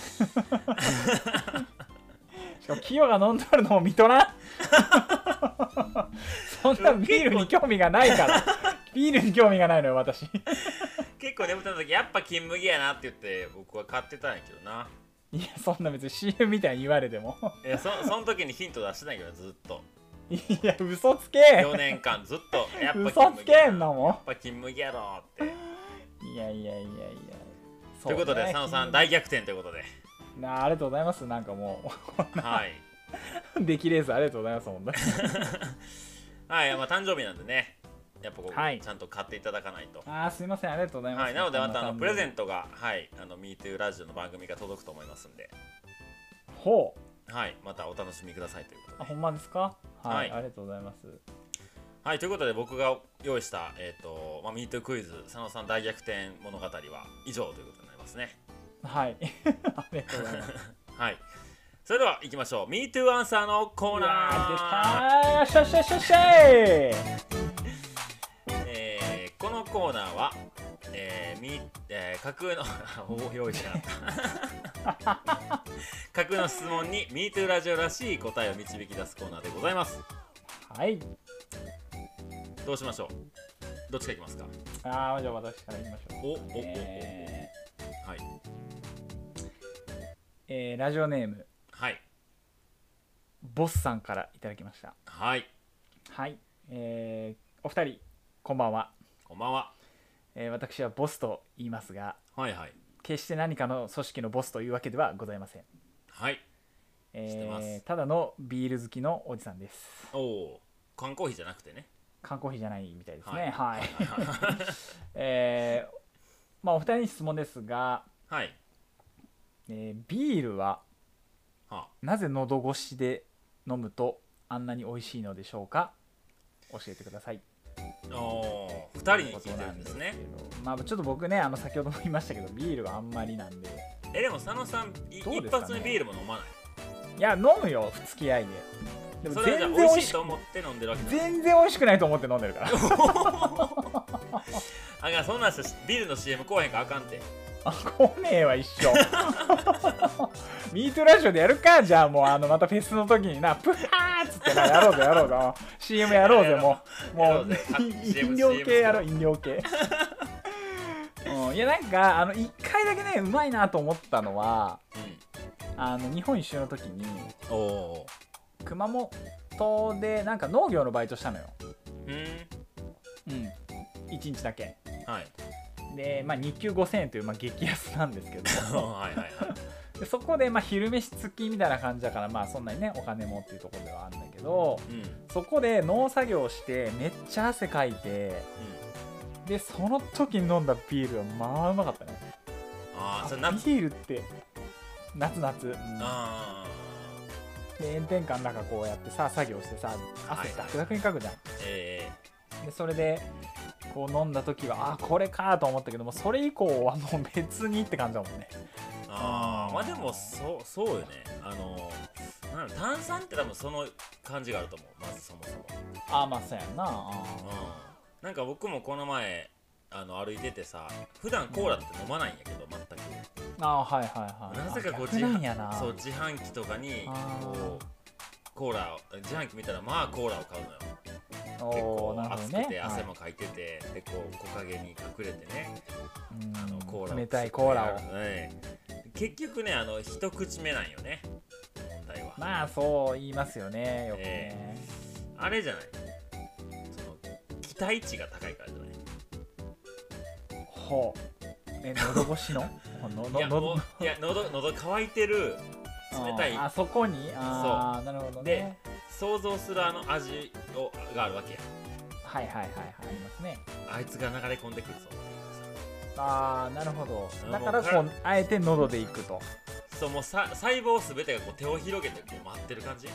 かもキヨが飲んどるのも見とらん。そんなビールに興味がないから。ビールに興味がないのよ私。結構眠った時やっぱ金麦やなって言って僕は買ってたんやけどな。いやそんな別に CM みたいに言われても。いやそその時にヒント出してないけどずっと。いや嘘つけ。4年間ずっと。やっぱ嘘つけんのも。やっぱ金麦やろって。いやいやいやいやということで佐野さん大逆転ということで。なありがとうございます。なんかもはい、う出来レースありがとうございます本当にはいまあ、誕生日なんでね。やっぱこう、はい。ちゃんと買っていただかないと。あーすいませんありがとうございます、はい、なのでまたあのプレゼンントが、はい、あの MeToo ラジオの番組が届くと思いますんで、ほう。はい、またお楽しみくださいということで。あほんまですか？はい、はい。ありがとうございます。はい、ということで僕が用意した、えーとまあ、MeToo クイズ佐野さん大逆転物語は以上ということになりますね。はい。[LAUGHS] ありがとうございます。はい、それでは行きましょう。MeToo アンサーのコーナー。ー出たー。しゃっしゃっしゃっしゃいえーこのコーナーは、えーみえー架空のお用意しなかった架空の質問に MeToo ラジオらしい答えを導き出すコーナーでございますはいどうしましょうどっちかいきますかあーじゃあ私から言いましょうおおおおおえはい。ーえーラジオネーム。はい。ボスさんからいただきました。はい。はい。えーお二人こんばんは、こんばんは。えー私はボスと言いますがはいはい。決して何かの組織のボスというわけではございません、はい。てます。ただのビール好きのおじさんです。おお缶コーヒーじゃなくてね。缶コーヒーじゃないみたいですはい。ねはい、[LAUGHS] えーまあお二人に質問ですが、はい。えービールははなぜ喉越しで飲むとあんなに美味しいのでしょうか？教えてください。あおー二人に聞いてるんですねことなんですけどまあちょっと僕ねあの先ほども言いましたけどビールはあんまりなんで。えでも佐野さんいどうですかね？一発目ビールも飲まない？いや飲むよ付き合いで。でもそれはじゃあ全然美味しく美味しいと思って飲んでるわけだ。全然美味しくないと思って飲んでるから [LAUGHS] あがそんなんしてビールの CM 来へんかあかんて。あ来ねえわ一緒 [LAUGHS] ミートラジオでやるかじゃあもうあのまたフェスの時に。なプハーっつってなやろうぜやろうぜ。CM やろうぜもう。もう飲料系やろう飲料系。うんいやなんかあの1回だけねうまいなと思ったのはあの日本一周の時に熊本でなんか農業のバイトしたのよ。うん。うん1日だけ。はい。で、まあ、日給5000円という、まあ、激安なんですけど。[LAUGHS] はいはいはい。でそこで、まあ、昼飯付きみたいな感じだから、まあ、そんなにねお金もっていうところではあるんだけどうん。そこで農作業してめっちゃ汗かいてでその時に飲んだビールはまあうまかったね。ああそれビ夏ールって夏夏、うん。あで炎天下の中こうやってさ作業してさ汗ダクダクにかくじゃん、ーえでそれでこう飲んだ時はあこれかと思ったけどもそれ以降はもう別にって感じだもんね。ー、ああまあでもそうそうよね。あのなん炭酸って多分その感じがあると思う。まずそもそも。ああまあそうやんな。あうん。なんか僕もこの前あの歩いててさ普段コーラって飲まないんやけど全く。ーあーはいはいはい。なぜかこうあ逆なんやな。そう自販機とかにこうコーラを自販機見たらまあコーラを買うのよ。結お構暑ね。くて汗もかいてて、でこう木陰に隠れてねはいあのコーラを冷たいコーラを。はい。結局ねあの一口目なんよね。問題は、まあそう言いますよねよくね、あれじゃない。その期待値が高いからじゃない。ほう。え喉越しの？のののいやもういや喉喉乾いてる冷たい。あそこに？ああなるほどね。想像するあの味をがあるわけや。はいはいはいはいありますね。あいつが流れ込んでくるぞああなるほど。うんだからこうあえて喉でいくと。さそうもうさ細胞すべてがこう手を広げてこう待ってる感じ？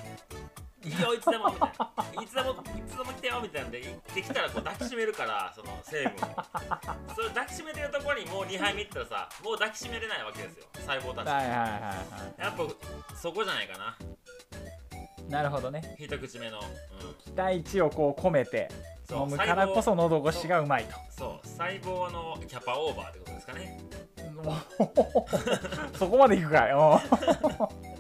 いいよいつでもみたいないつでもいつでも来てよみたいなんで行ってきたらこう抱きしめるからその成分を。[LAUGHS] それ抱きしめてるところにもう2杯目いったらさもう抱きしめれないわけですよ。細胞たちはいはいはいはやっぱそこじゃないかな。いなるほどね。一口目の、うん、期待値をこう込めてそう飲むからこそ喉越しがうまいと。そう細胞のキャパオーバーってことですかね。[LAUGHS] そこまでいくかい。お [LAUGHS]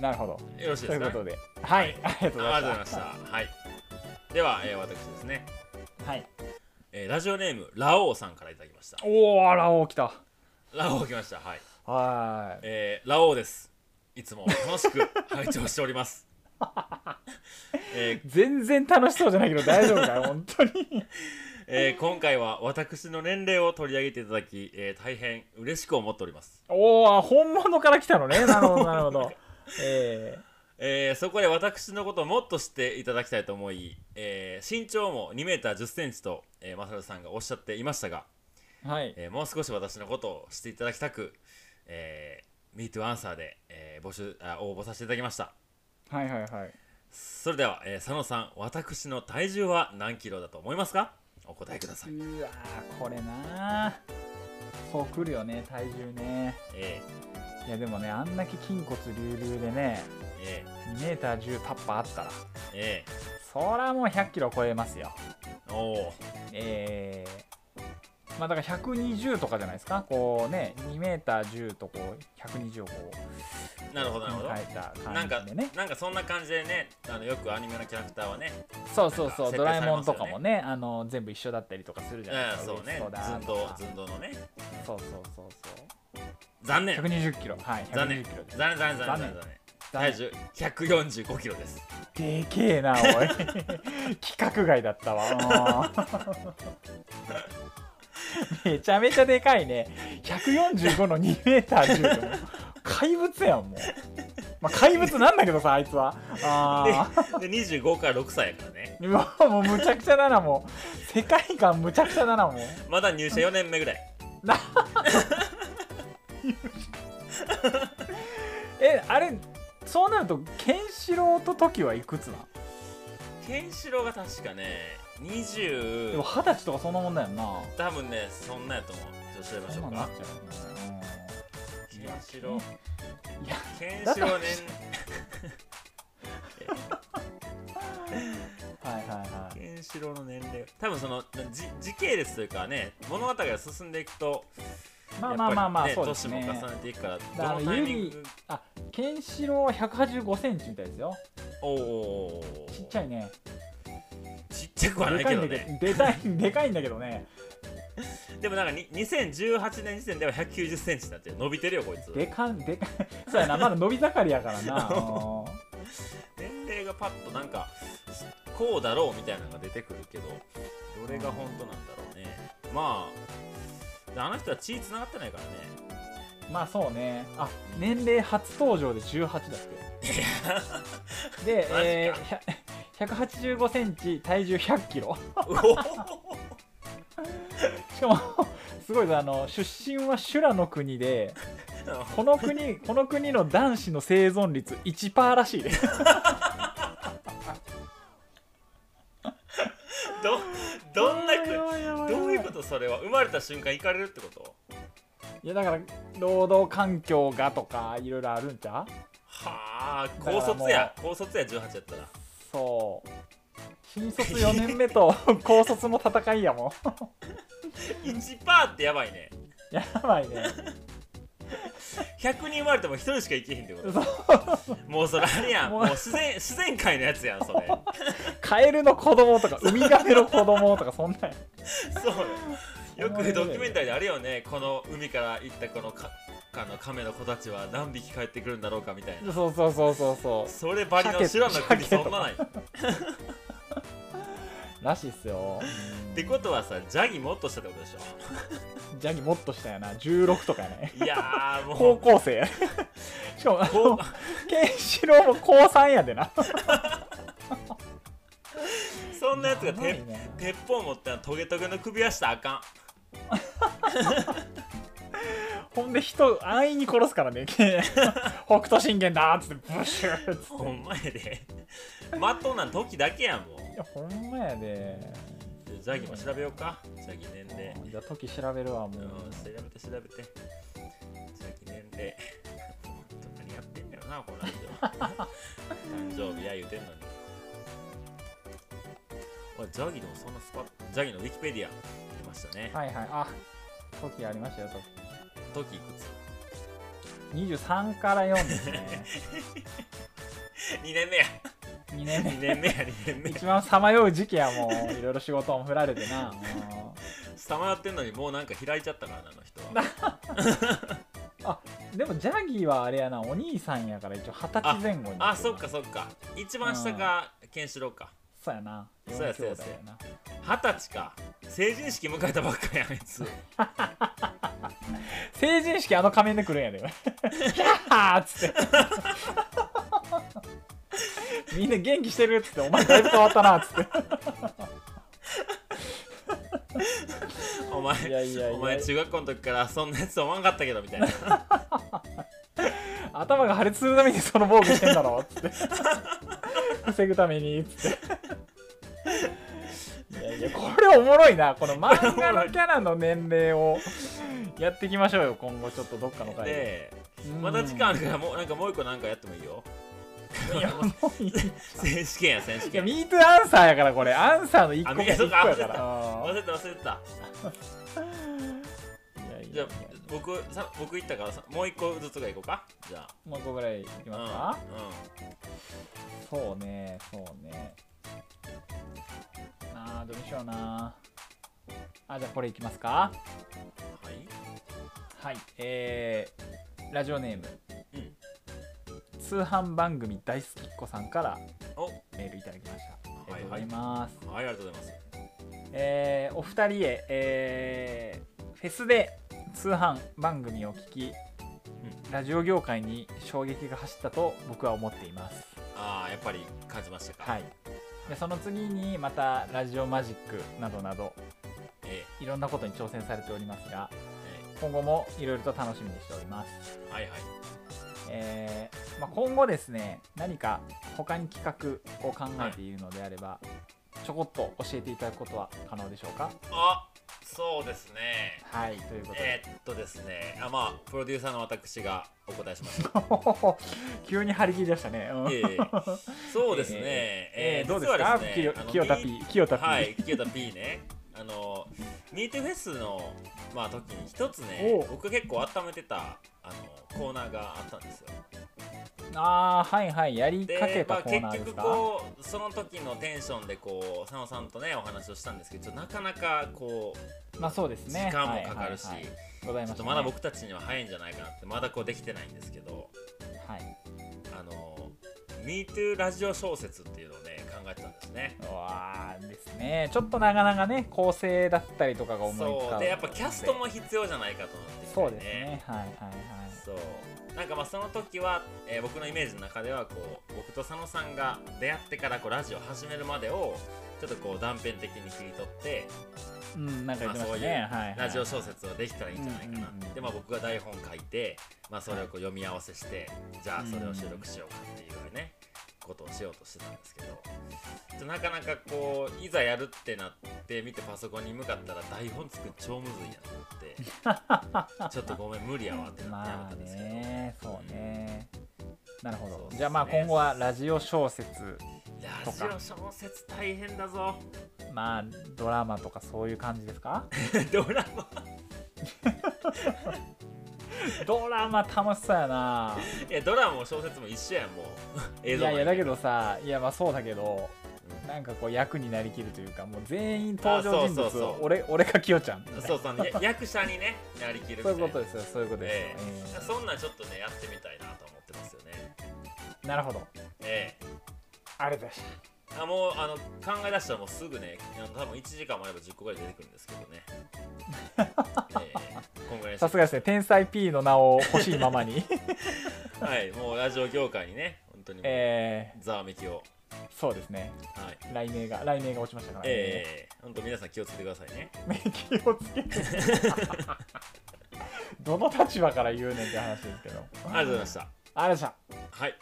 なるほど。よろしいですか？ということで。はい。ありがとうございましありがとうございました。たはい。では、えー私ですね、はい。えーラジオネームラオウさんからいただきました。おおあらお来た。ラオウ来ました。はい。はえーラオウです。いつも楽しく [LAUGHS] 拝聴しております。[LAUGHS] えーい全然楽しそうじゃないけど大丈夫かい？本当に。[LAUGHS] えー今回は私の年齢を取り上げていただき、えー大変嬉しく思っております、おお本物から来たのね。なるほどなるほどえ [LAUGHS] えーそこで私のことをもっと知っていただきたいと思い、えー身長も 2m10cm と、えー、マサルさんがおっしゃっていましたが、ーはい。えーもう少し私のことを知っていただきたく、えー、MeToAnswer で、えー募集あ応募させていただきました。はいはいはい。それでは、えー佐野さん私の体重は何キロだと思いますか？お答えください、うわーこれなー。そうくるよね体重ね。えいやでもねあんだけ筋骨隆々でねー、え。2m10 タッパーあったらー、え。そらもう100キロ超えますよ。ー、おおえー、まあだから120とかじゃないですか？こうね 2m10 とこう120をこうなるほどなるほど。変えたなんか感じでね。なんかそんな感じでねあのよくアニメのキャラクターはねそうそうそうなんかドラえもんとかもねあの全部一緒だったりとかするじゃないえですかーそうね。ウエストだ寸とか。胴寸胴のね。そうそうそうそう。残念。120キロ。はい残念。120キロです。残念残念残念残念。残体重145キロです。でけえなおい。[LAUGHS] 規格外だったわ。うん [LAUGHS] めちゃめちゃでかいね。145の 2m10 ってもう怪物やんもう、まあ、怪物なんだけどさあいつは。あで25から6歳やからね。ーうわもうむちゃくちゃだなもう。世界観むちゃくちゃだなもう。まだ入社4年目ぐらい。[LAUGHS] えあれそうなるとケンシロウとトキはいくつなんケンシロウが確かねでも20二十歳とかそんなもんだよな。多分ねそんなやと思う。ちょっと調べましょうかケンシロウ。いやケンシロウ年 [LAUGHS] はいはいはい。ケンシロウの年齢。多分そのじ時系列というかね物語が進んでいくとまあまあまあまあやっぱりそうですね。年も重ねていくからからどのタイミング？あケンシロウは185センチみたいですよ。おおちっちゃいねちっちゃくはないけどね。でかいでかいんだけどね。でもなんかに2018年時点では1 9 0ンチになってる。伸びてるよこいつ。でかんでかい。そうやな。まだ伸び盛りやからな。[LAUGHS] 年齢がパッとなんかこうだろうみたいなのが出てくるけどどれが本当なんだろうね。まああの人は血繋がってないからねまあそうね。あ年齢初登場で18だって [LAUGHS] で、えー、1 8 5センチ体重1 0 0キロ [LAUGHS] しかもすごいぞ。あの出身は修羅の国でこの国この国の男子の生存率1%らしいです。[LAUGHS] どどんなどういうことそれは？生まれた瞬間行かれるってこと？いやだから労働環境がとかいろいろあるんちゃう？はあ高卒や。高卒や18やったら。そう。新卒4年目と [LAUGHS] 高卒の戦いやもん。[LAUGHS] 1%ってやばいね。やばいね。100人生まれても1人しか生きへんってこと。もうそれあれやん。もう。自然自然界のやつやんそれ。[LAUGHS] カエルの子供とかウミガメの子供とかそんなんや。そうよよくドキュメンタリーであるよね。この海から行ったこのかあの亀の子たちは何匹帰ってくるんだろうかみたいな。そうそうそうそうそう。それバリの知らんの国鮭そんなない。っらしいっすよ。てことはさジャギもっとしたってことでしジャギもっとしたやな。16とかやね。ょいやーもう。高校生やしかもあこのケンシロウも高3やでな。そんなやつがてね。鉄砲持ってトゲトゲの首輪したらあかん [LAUGHS] ほんで人安易に殺すからね。[LAUGHS] 北斗神拳だーっつってブシューっつって。ほんまやで。まっとうなん時だけやんもういやほんまやで。ジャギも調べようか。ジャギ年齢。じゃあ時調べるわもう、うん調べて調べて。ジャギ年齢。ほんと何やってんだよなこのラジオ誕生日や言うてんのに。おいジャギでもそんなスパッジャギのウィキペディア。出ましたね。はいはい。あ時ありましたよ時。時いくつ？23から4ですね。2年目や。2年目。2年目や2年目一番さまよう時期やもういろいろ仕事も振られてな。も [LAUGHS] さまよってんのにもうなんか開いちゃったからなあの人は。[LAUGHS] うでもジャギーはあれやなお兄さんやから一応二十歳前後にあそっかそっか。一番下がケンシロウか。そうやな。そうや4兄弟や。な二十歳か。成人式迎えたばっかやんあいつ。[LAUGHS] 成人式あの仮面で来るんやで。[LAUGHS] キャーっつって。[LAUGHS] みんな元気してるっつって。お前だいぶ変わったなっつって。お前いやいやお前中学校の時からそんなやつ思わんかったけどみたいな。頭が破裂するためにその防具してんだろっつって。防ぐためにっつっていやこれおもろいな。この漫画のキャラの年齢を。[LAUGHS] やっていきましょうよ今後ちょっとどっかの回で。でうん。まだ時間あるからもうなんかもう一個なんかやってもいいよ。いやもういい。選手権や選手権。ミートアンサーやからこれ。アンサーの1個あ目1いやか。個やから。忘れた忘れてた。いやいじゃあ僕さ僕行ったからさもう一個ずつがいこうか。じゃもう1個ぐらいいきあますか、うん。そうねそうねあーどうしような。あじゃあこれいきますか。うんはい。はいえー、ラジオネーム、うん。通販番組大好きっ子さんからお。メールいただきました。あはい。りがとうございます、はいありがとうございます。えーお二人へ、えーフェスで通販番組を聞き、ラジオ業界に衝撃が走ったと僕は思っています。ああやっぱり感じましたか。はいでその次にまたラジオマジックなどなどえいろんなことに挑戦されておりますがええ今後もいろいろと楽しみにしております、えはいはい。えーまあ、今後ですね何か他に企画を考えているのであれば、ちょこっと教えていただくことは可能でしょうか？あそうですね。はいということで、えーっとですね。あまあプロデューサーの私がお答えします。[LAUGHS] 急に張り切り出したね、うん。ええ。そうですね、え [LAUGHS] えーーどうですか？実はですね清田 P 清田 P、はい、清田 P ね。あの、ミートフェスの、まあ、時に一つおねう、僕結構温めてた、あの、コーナーがあったんですよ。ああはいはいやりかけたコー結局ナーですか、こう、その時のテンションで、こう、佐野さんとね、お話をしたんですけど、なかなか、こう、まあそうですね。時間もかかるし、はいはいました、ね、ちょっとまだ僕たちには早いんじゃないかなって、まだこうできてないんですけど、はい。あの、MeToo ラジオ小説っていうのをね、考えてたんですね。うわーですね。ちょっとなかなかね構成だったりとかが思いつかそう。でやっぱキャストも必要じゃないかと思ってきてそうですね。はいはいはい。そうなんかまあその時は、えー僕のイメージの中ではこう僕と佐野さんが出会ってからこうラジオ始めるまでをちょっとこう断片的に切り取って、うんなんか言ってましたまあそういうラジオ小説をできたらいいんじゃないかな、うんうんうんでまあ僕が台本書いて、まあ、それをこう読み合わせしてじゃあそれを収録しようかっていうねことをしようとしてたんですけどなかなかこういざやるってなって見てパソコンに向かったら台本作る超むずいやなって [LAUGHS] ちょっとごめん無理やわってなってやめまあたんですけど、ねそうね。なるほど。ね。じゃあまあ今後はラジオ小説ラジオ小説大変だぞ。まあドラマとかそういう感じですか？[LAUGHS] ドラマ [LAUGHS] [LAUGHS] ドラマ楽しそうやな。いやドラマも小説も一緒やんもう。映 [LAUGHS] いやいやだけどさいやまあそうだけどうん。なんかこう役になりきるというかもう全員登場人そうそうそう。俺俺かきよちゃん。みたいなそうそうや [LAUGHS] 役者にねなりきるみたそういうことですよそういうことですよ、ええ。そんなんちょっとねやってみたいなと思ってますよね。ええなるほど。ええ。ありがとうございまあもうあの考え出したらもうすぐねあの多分1時間もあれば10個ぐらい出てくるんですけどねさすがですね。天才 P の名を欲しいままに。はいもうラジオ業界にね本当にざわめきを。ー、そうですね。はい。雷鳴が雷鳴が落ちましたからね、ええ本当皆さん気をつけてくださいね。気をつけてどの立場から言うねんって話ですけど。ありがとうございました。ありがとうございました。はい。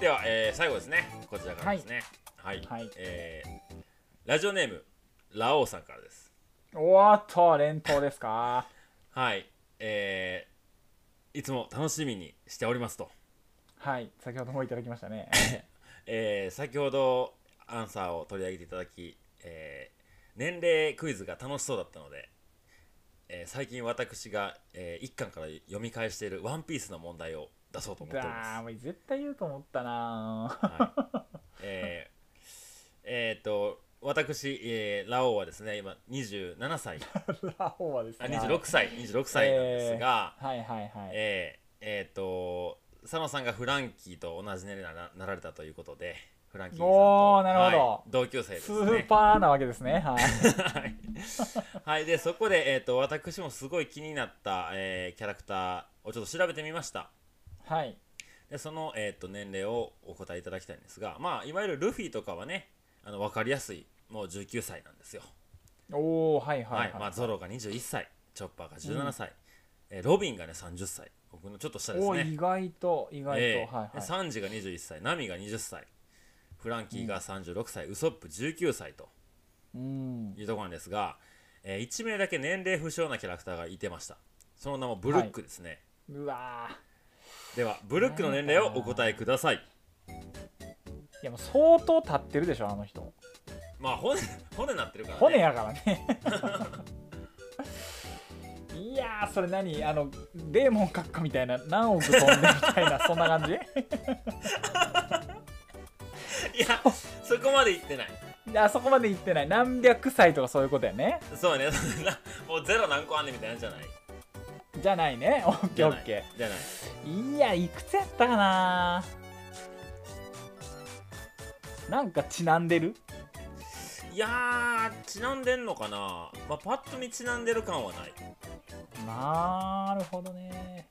では、えー最後ですね。こちらからですね。はい。はい。えーラジオネーム、ラオウさんからです。おっと連投ですか？はい。えーいつも楽しみにしておりますと。はい先ほどもいただきましたね [LAUGHS] えー先ほどアンサーを取り上げていただき、えー年齢クイズが楽しそうだったので、えー最近私が、え1巻から読み返している「ワンピースの問題を出そうと思っております。絶対言うと思ったなはい、えー、えーと私、えーラオウはですね今27歳。[LAUGHS] ラオウはですあね26歳。26歳なんですが、はいはいはい、えーえーと佐野さんがフランキーと同じ年齢にななられたということでフランキーさんとなるほど。はい同級生ですスねーパーなわけですね。はいはい、[LAUGHS] はい、でそこで、えー、と私もすごい気になった、えーキャラクターをちょっと調べてみました。はい。でその、えー、と年齢をお答えいただきたいんですが、まあ、いわゆるルフィとかはねあの分かりやすいもう19歳なんですよ、おおはいははい。いはい、まあ、ゾロが21歳チョッパーが17歳、えーロビンがね30歳。僕のちょっと下ですおね意外と意外と、えーはいはい。でサンジが21歳ナミが20歳。フランキーが36歳、ウソップ19歳とうん。いうところなんですが、え1名だけ年齢不詳なキャラクターがいてました。その名もブルックですね、うわではブルックの年齢をお答えくださいーいやもう相当立ってるでしょあの人。まあ骨骨なってるから、ね、骨やからね。[LAUGHS] いやーそれ何？あのデーモン閣下みたいな何億飛んでみたいな [LAUGHS] そんな感じ？いやそこまでいってない。いやそこまで言ってない。何百歳とかそういうことやね。そうね。[LAUGHS] もうゼロ何個あんねんみたいなんじゃない。じゃないね。オッケーオッケじゃない。ーいやいくつやったかな？なんかちなんでるいやちなんでんのかな、まあ、パッと見ちなんでる感はないなるほどね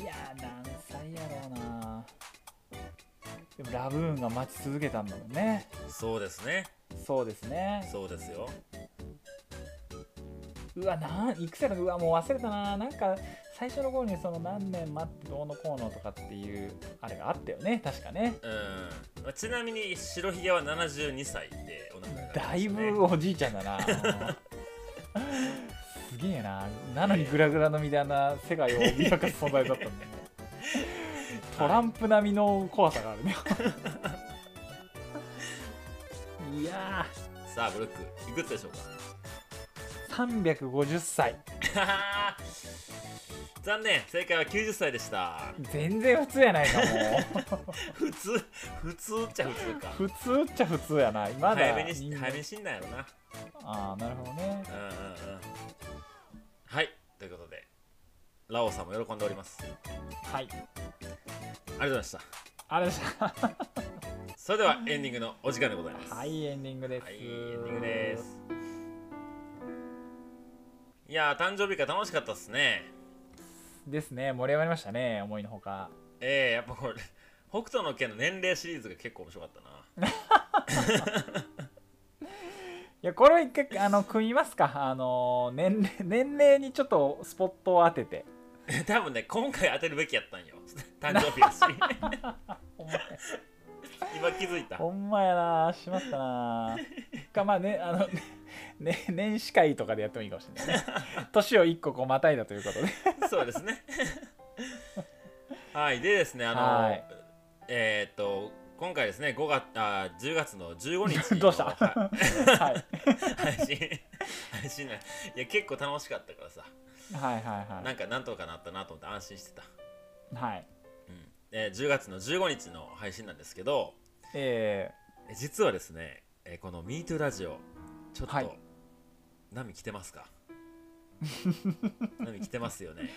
いや何歳やろうなでもラブーンが待ち続けたんだもんねそうですねそうですねそうですようわなんいくつやろうわもう忘れたななんか最初の頃にその何年待ってどうのこうのとかっていうあれがあったよね。確かね。うん、まあ、ちなみに白ひげは72歳でお亡くなりね。だいぶおじいちゃんだな。[LAUGHS] すげえな。なのにグラグラのみたいな世界を脅かす存在だったんだ [LAUGHS] トランプ並みの怖さがあるね。い。[LAUGHS] やさあブルックいくつでしょうか？ー350歳。[LAUGHS] 残念。正解は90歳でした。全然普通やないかも [LAUGHS] 普通普通っちゃ普通か。普通っちゃ普通やな。まだ早めに早めに死んだんやろな。ああなるほどね。うんうんうん。はい。ということでラオウさんも喜んでおります。ありがとうはいございました。あれでした。それではエンディングのお時間でございます。はいエンディングです、はいエンディングですいやー誕生日会楽しかったっすね。ですね。盛り上がりましたね思いのほか。ええやっぱこれ北斗の拳の年齢シリーズが結構面白かったな。[LAUGHS] いやこれを一回あの組みますか。あの年齢年齢にちょっとスポットを当てて。[LAUGHS] 多分ね今回当てるべきやったんよ。誕生日やし。[LAUGHS] 今気づいた。ほんまやなしまったな。かまあねあのねね年始会とかでやってもいいかもしれないね。[LAUGHS] 年を一個こうまたいだということで。そうですね。[LAUGHS] はいでですねあの、はい。えーっと今回ですね5月あ10月の15日の [LAUGHS] どうした？ははい。配信配信ねい。や結構楽しかったからさ。はいはいはなんかなんとかなったなと思って安心してた、いはい。うん。えー10月の15日の配信なんですけどええ実はですね、えーこの MeToo ラジオちょっと、はい波来てますか？波来てますよね。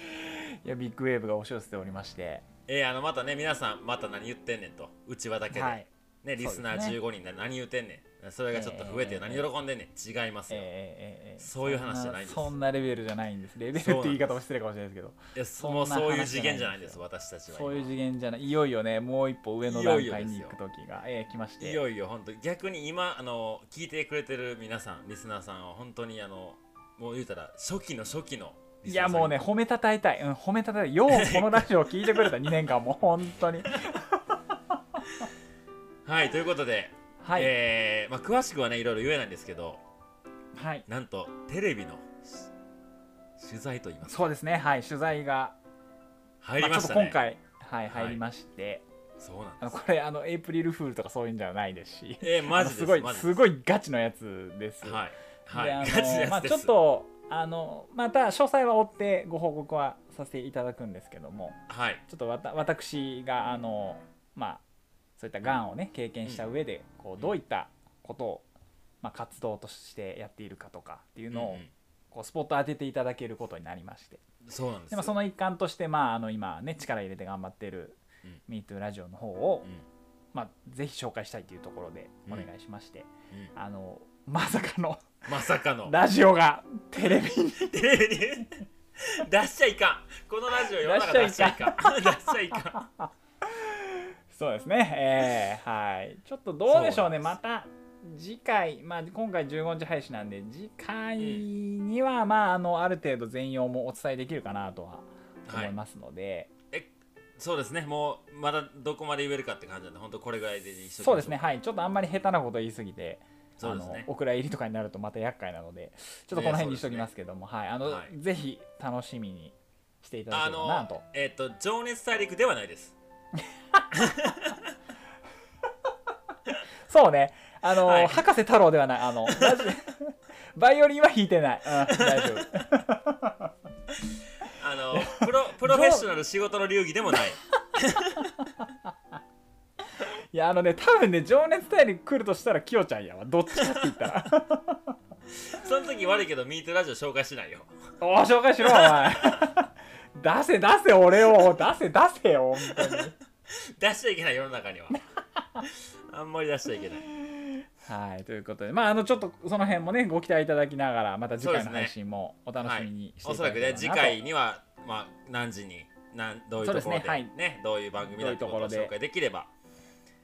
ー、[LAUGHS] いやビッグウェーブが押し寄せておりまして。えーあのまたね皆さんまた何言ってんねんと。うちわだけで、はい。ね、リスナーそうですね。15人で何言ってんねんそれがちょっと増えてえー何喜んでんねん。違いますよ、えーそういう話じゃないんです。そんなレベルじゃないんです。レベルって言い方も失礼かもしれないですけど。いやそもうそういう次元じゃないんです私たちはそういう今次元じゃない。いよいよねもう一歩上の段階に行く時が。えー来まして。いよいよ本当逆に今あの聞いてくれてる皆さんリスナーさんは本当にあのもう言うたら初期の初期のリいやもうね褒めたたえたい、うん、褒めたたい。ようこのラジオを聞いてくれた2年間も。う本当に。[LAUGHS] はいということで、はい、えーまあ、詳しくはねいろいろ言えないんですけどはい。なんとテレビのし取材といいますか。そうですね。はい。取材が、入りましたね、あちょっと今回はいはい入りまして、そうなんです。これあのエイプリルフールとかそういうんじゃないですし。えー、マジです。ごいす。ごいガチのやつです、はい。はであのまあ、ちょっとあのまた詳細は追ってご報告はさせていただくんですけども。はい。ちょっとわた私があのまあそういったがんをね経験した上で、こうどういったことを、まあ、活動としてやっているかとかっていうのを、うんこうスポット当てていただけることになりまして。うんそうなんですよ。で、まあ、その一環として、まあ、あの今ね力入れて頑張っているうん。MeToo ラジオの方を、うん。まあ、ぜひ紹介したいというところでお願いしまして、うん。あのまさかのまさかの。ラジオがテレビに。テレビに出しちゃいかん。このラジオ世の中出しちゃいかん。出しちゃいかん [LAUGHS] そうですね、えーはい。ちょっとどうでしょうね。また次回、まあ、今回15日配信なんで次回には、まあ、あのある程度全容もお伝えできるかなとは思いますので、そうですね。もうまだどこまで言えるかって感じなんで本当これぐらいでそうですね。はい。ちょっとあんまり下手なこと言い過ぎてそうですね。あのお蔵入りとかになるとまた厄介なのでちょっとこの辺にしときますけども、はい。あのはい。ぜひ楽しみにしていただあければなのとえっ、と情熱大陸ではないです [LAUGHS] そうね。あの、はい。博士太郎ではない。あの [LAUGHS] バイオリンは弾いてない、うん、大丈夫。[LAUGHS] あのプロプロフェッショナル仕事の流儀でもない。いやあのね多分ね情熱大陸来るとしたらキヨちゃんやわ。どっちかって言ったら。その時悪いけどミートラジオ紹介しないよ。おー紹介しろお前。出せ出せ俺を。出せ出せよ本当に [LAUGHS] 出しちゃいけない世の中には。[LAUGHS] あんまり出しちゃいけない。はいということで。まああのちょっとその辺もねご期待いただきながらまた次回の配信もお楽しみにしておいそらくねただければなと、次回にはまあ何時になんどういうところでそうですねはい。ねどういう番組だってことを紹介できれば。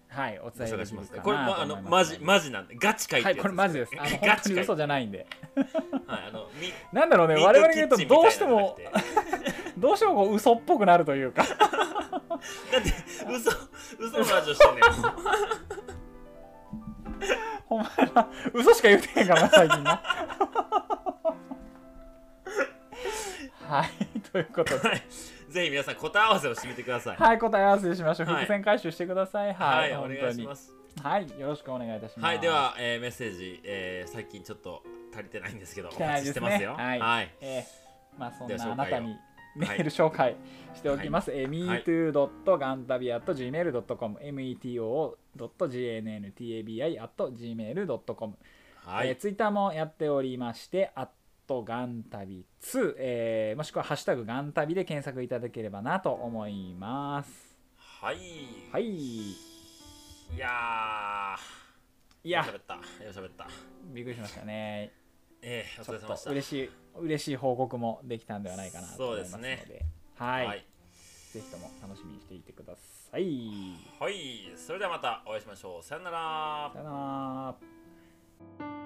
はいおご伝えします。これもあのマジマジなんでガチ会ってやつはいこれマジです。ガチ嘘じゃないんで。はいあのみなんだろうね我々に言うとどうしても [LAUGHS] どうしてもこう嘘っぽくなるというかだって嘘嘘のラジオしてんね [LAUGHS] お前ら嘘しか言うてへんからな最近な。[LAUGHS] はいということで。はい。ぜひ皆さん答え合わせをしてみてください。はい答え合わせしましょう。はい。伏線回収してください。は、はいい、お願いします。はいよろしくお願いいたします。はいでは、えーメッセージ、えー最近ちょっと足りてないんですけどお待ちしてますよ。はい。はい。えーまあそんなあなたにメール紹介しておきます。えー、metoo.gantabi.gmail.com、meto.ganntabi.gmail.com、はい、えー、ツイッターもやっておりまして、アットガンタビ2、えーもしくはハッシュタグガンタビで検索いただければなと思います。はい。はい。いやー。いや。喋った。よう喋った。びっくりしましたね。ええおちょっと疲れ様でした。嬉しい嬉しい報告もできたんではないかなと思いますので、ね、はい、はい、ぜひとも楽しみにしていてください。はい。それではまたお会いしましょう。さよなら。さよなら。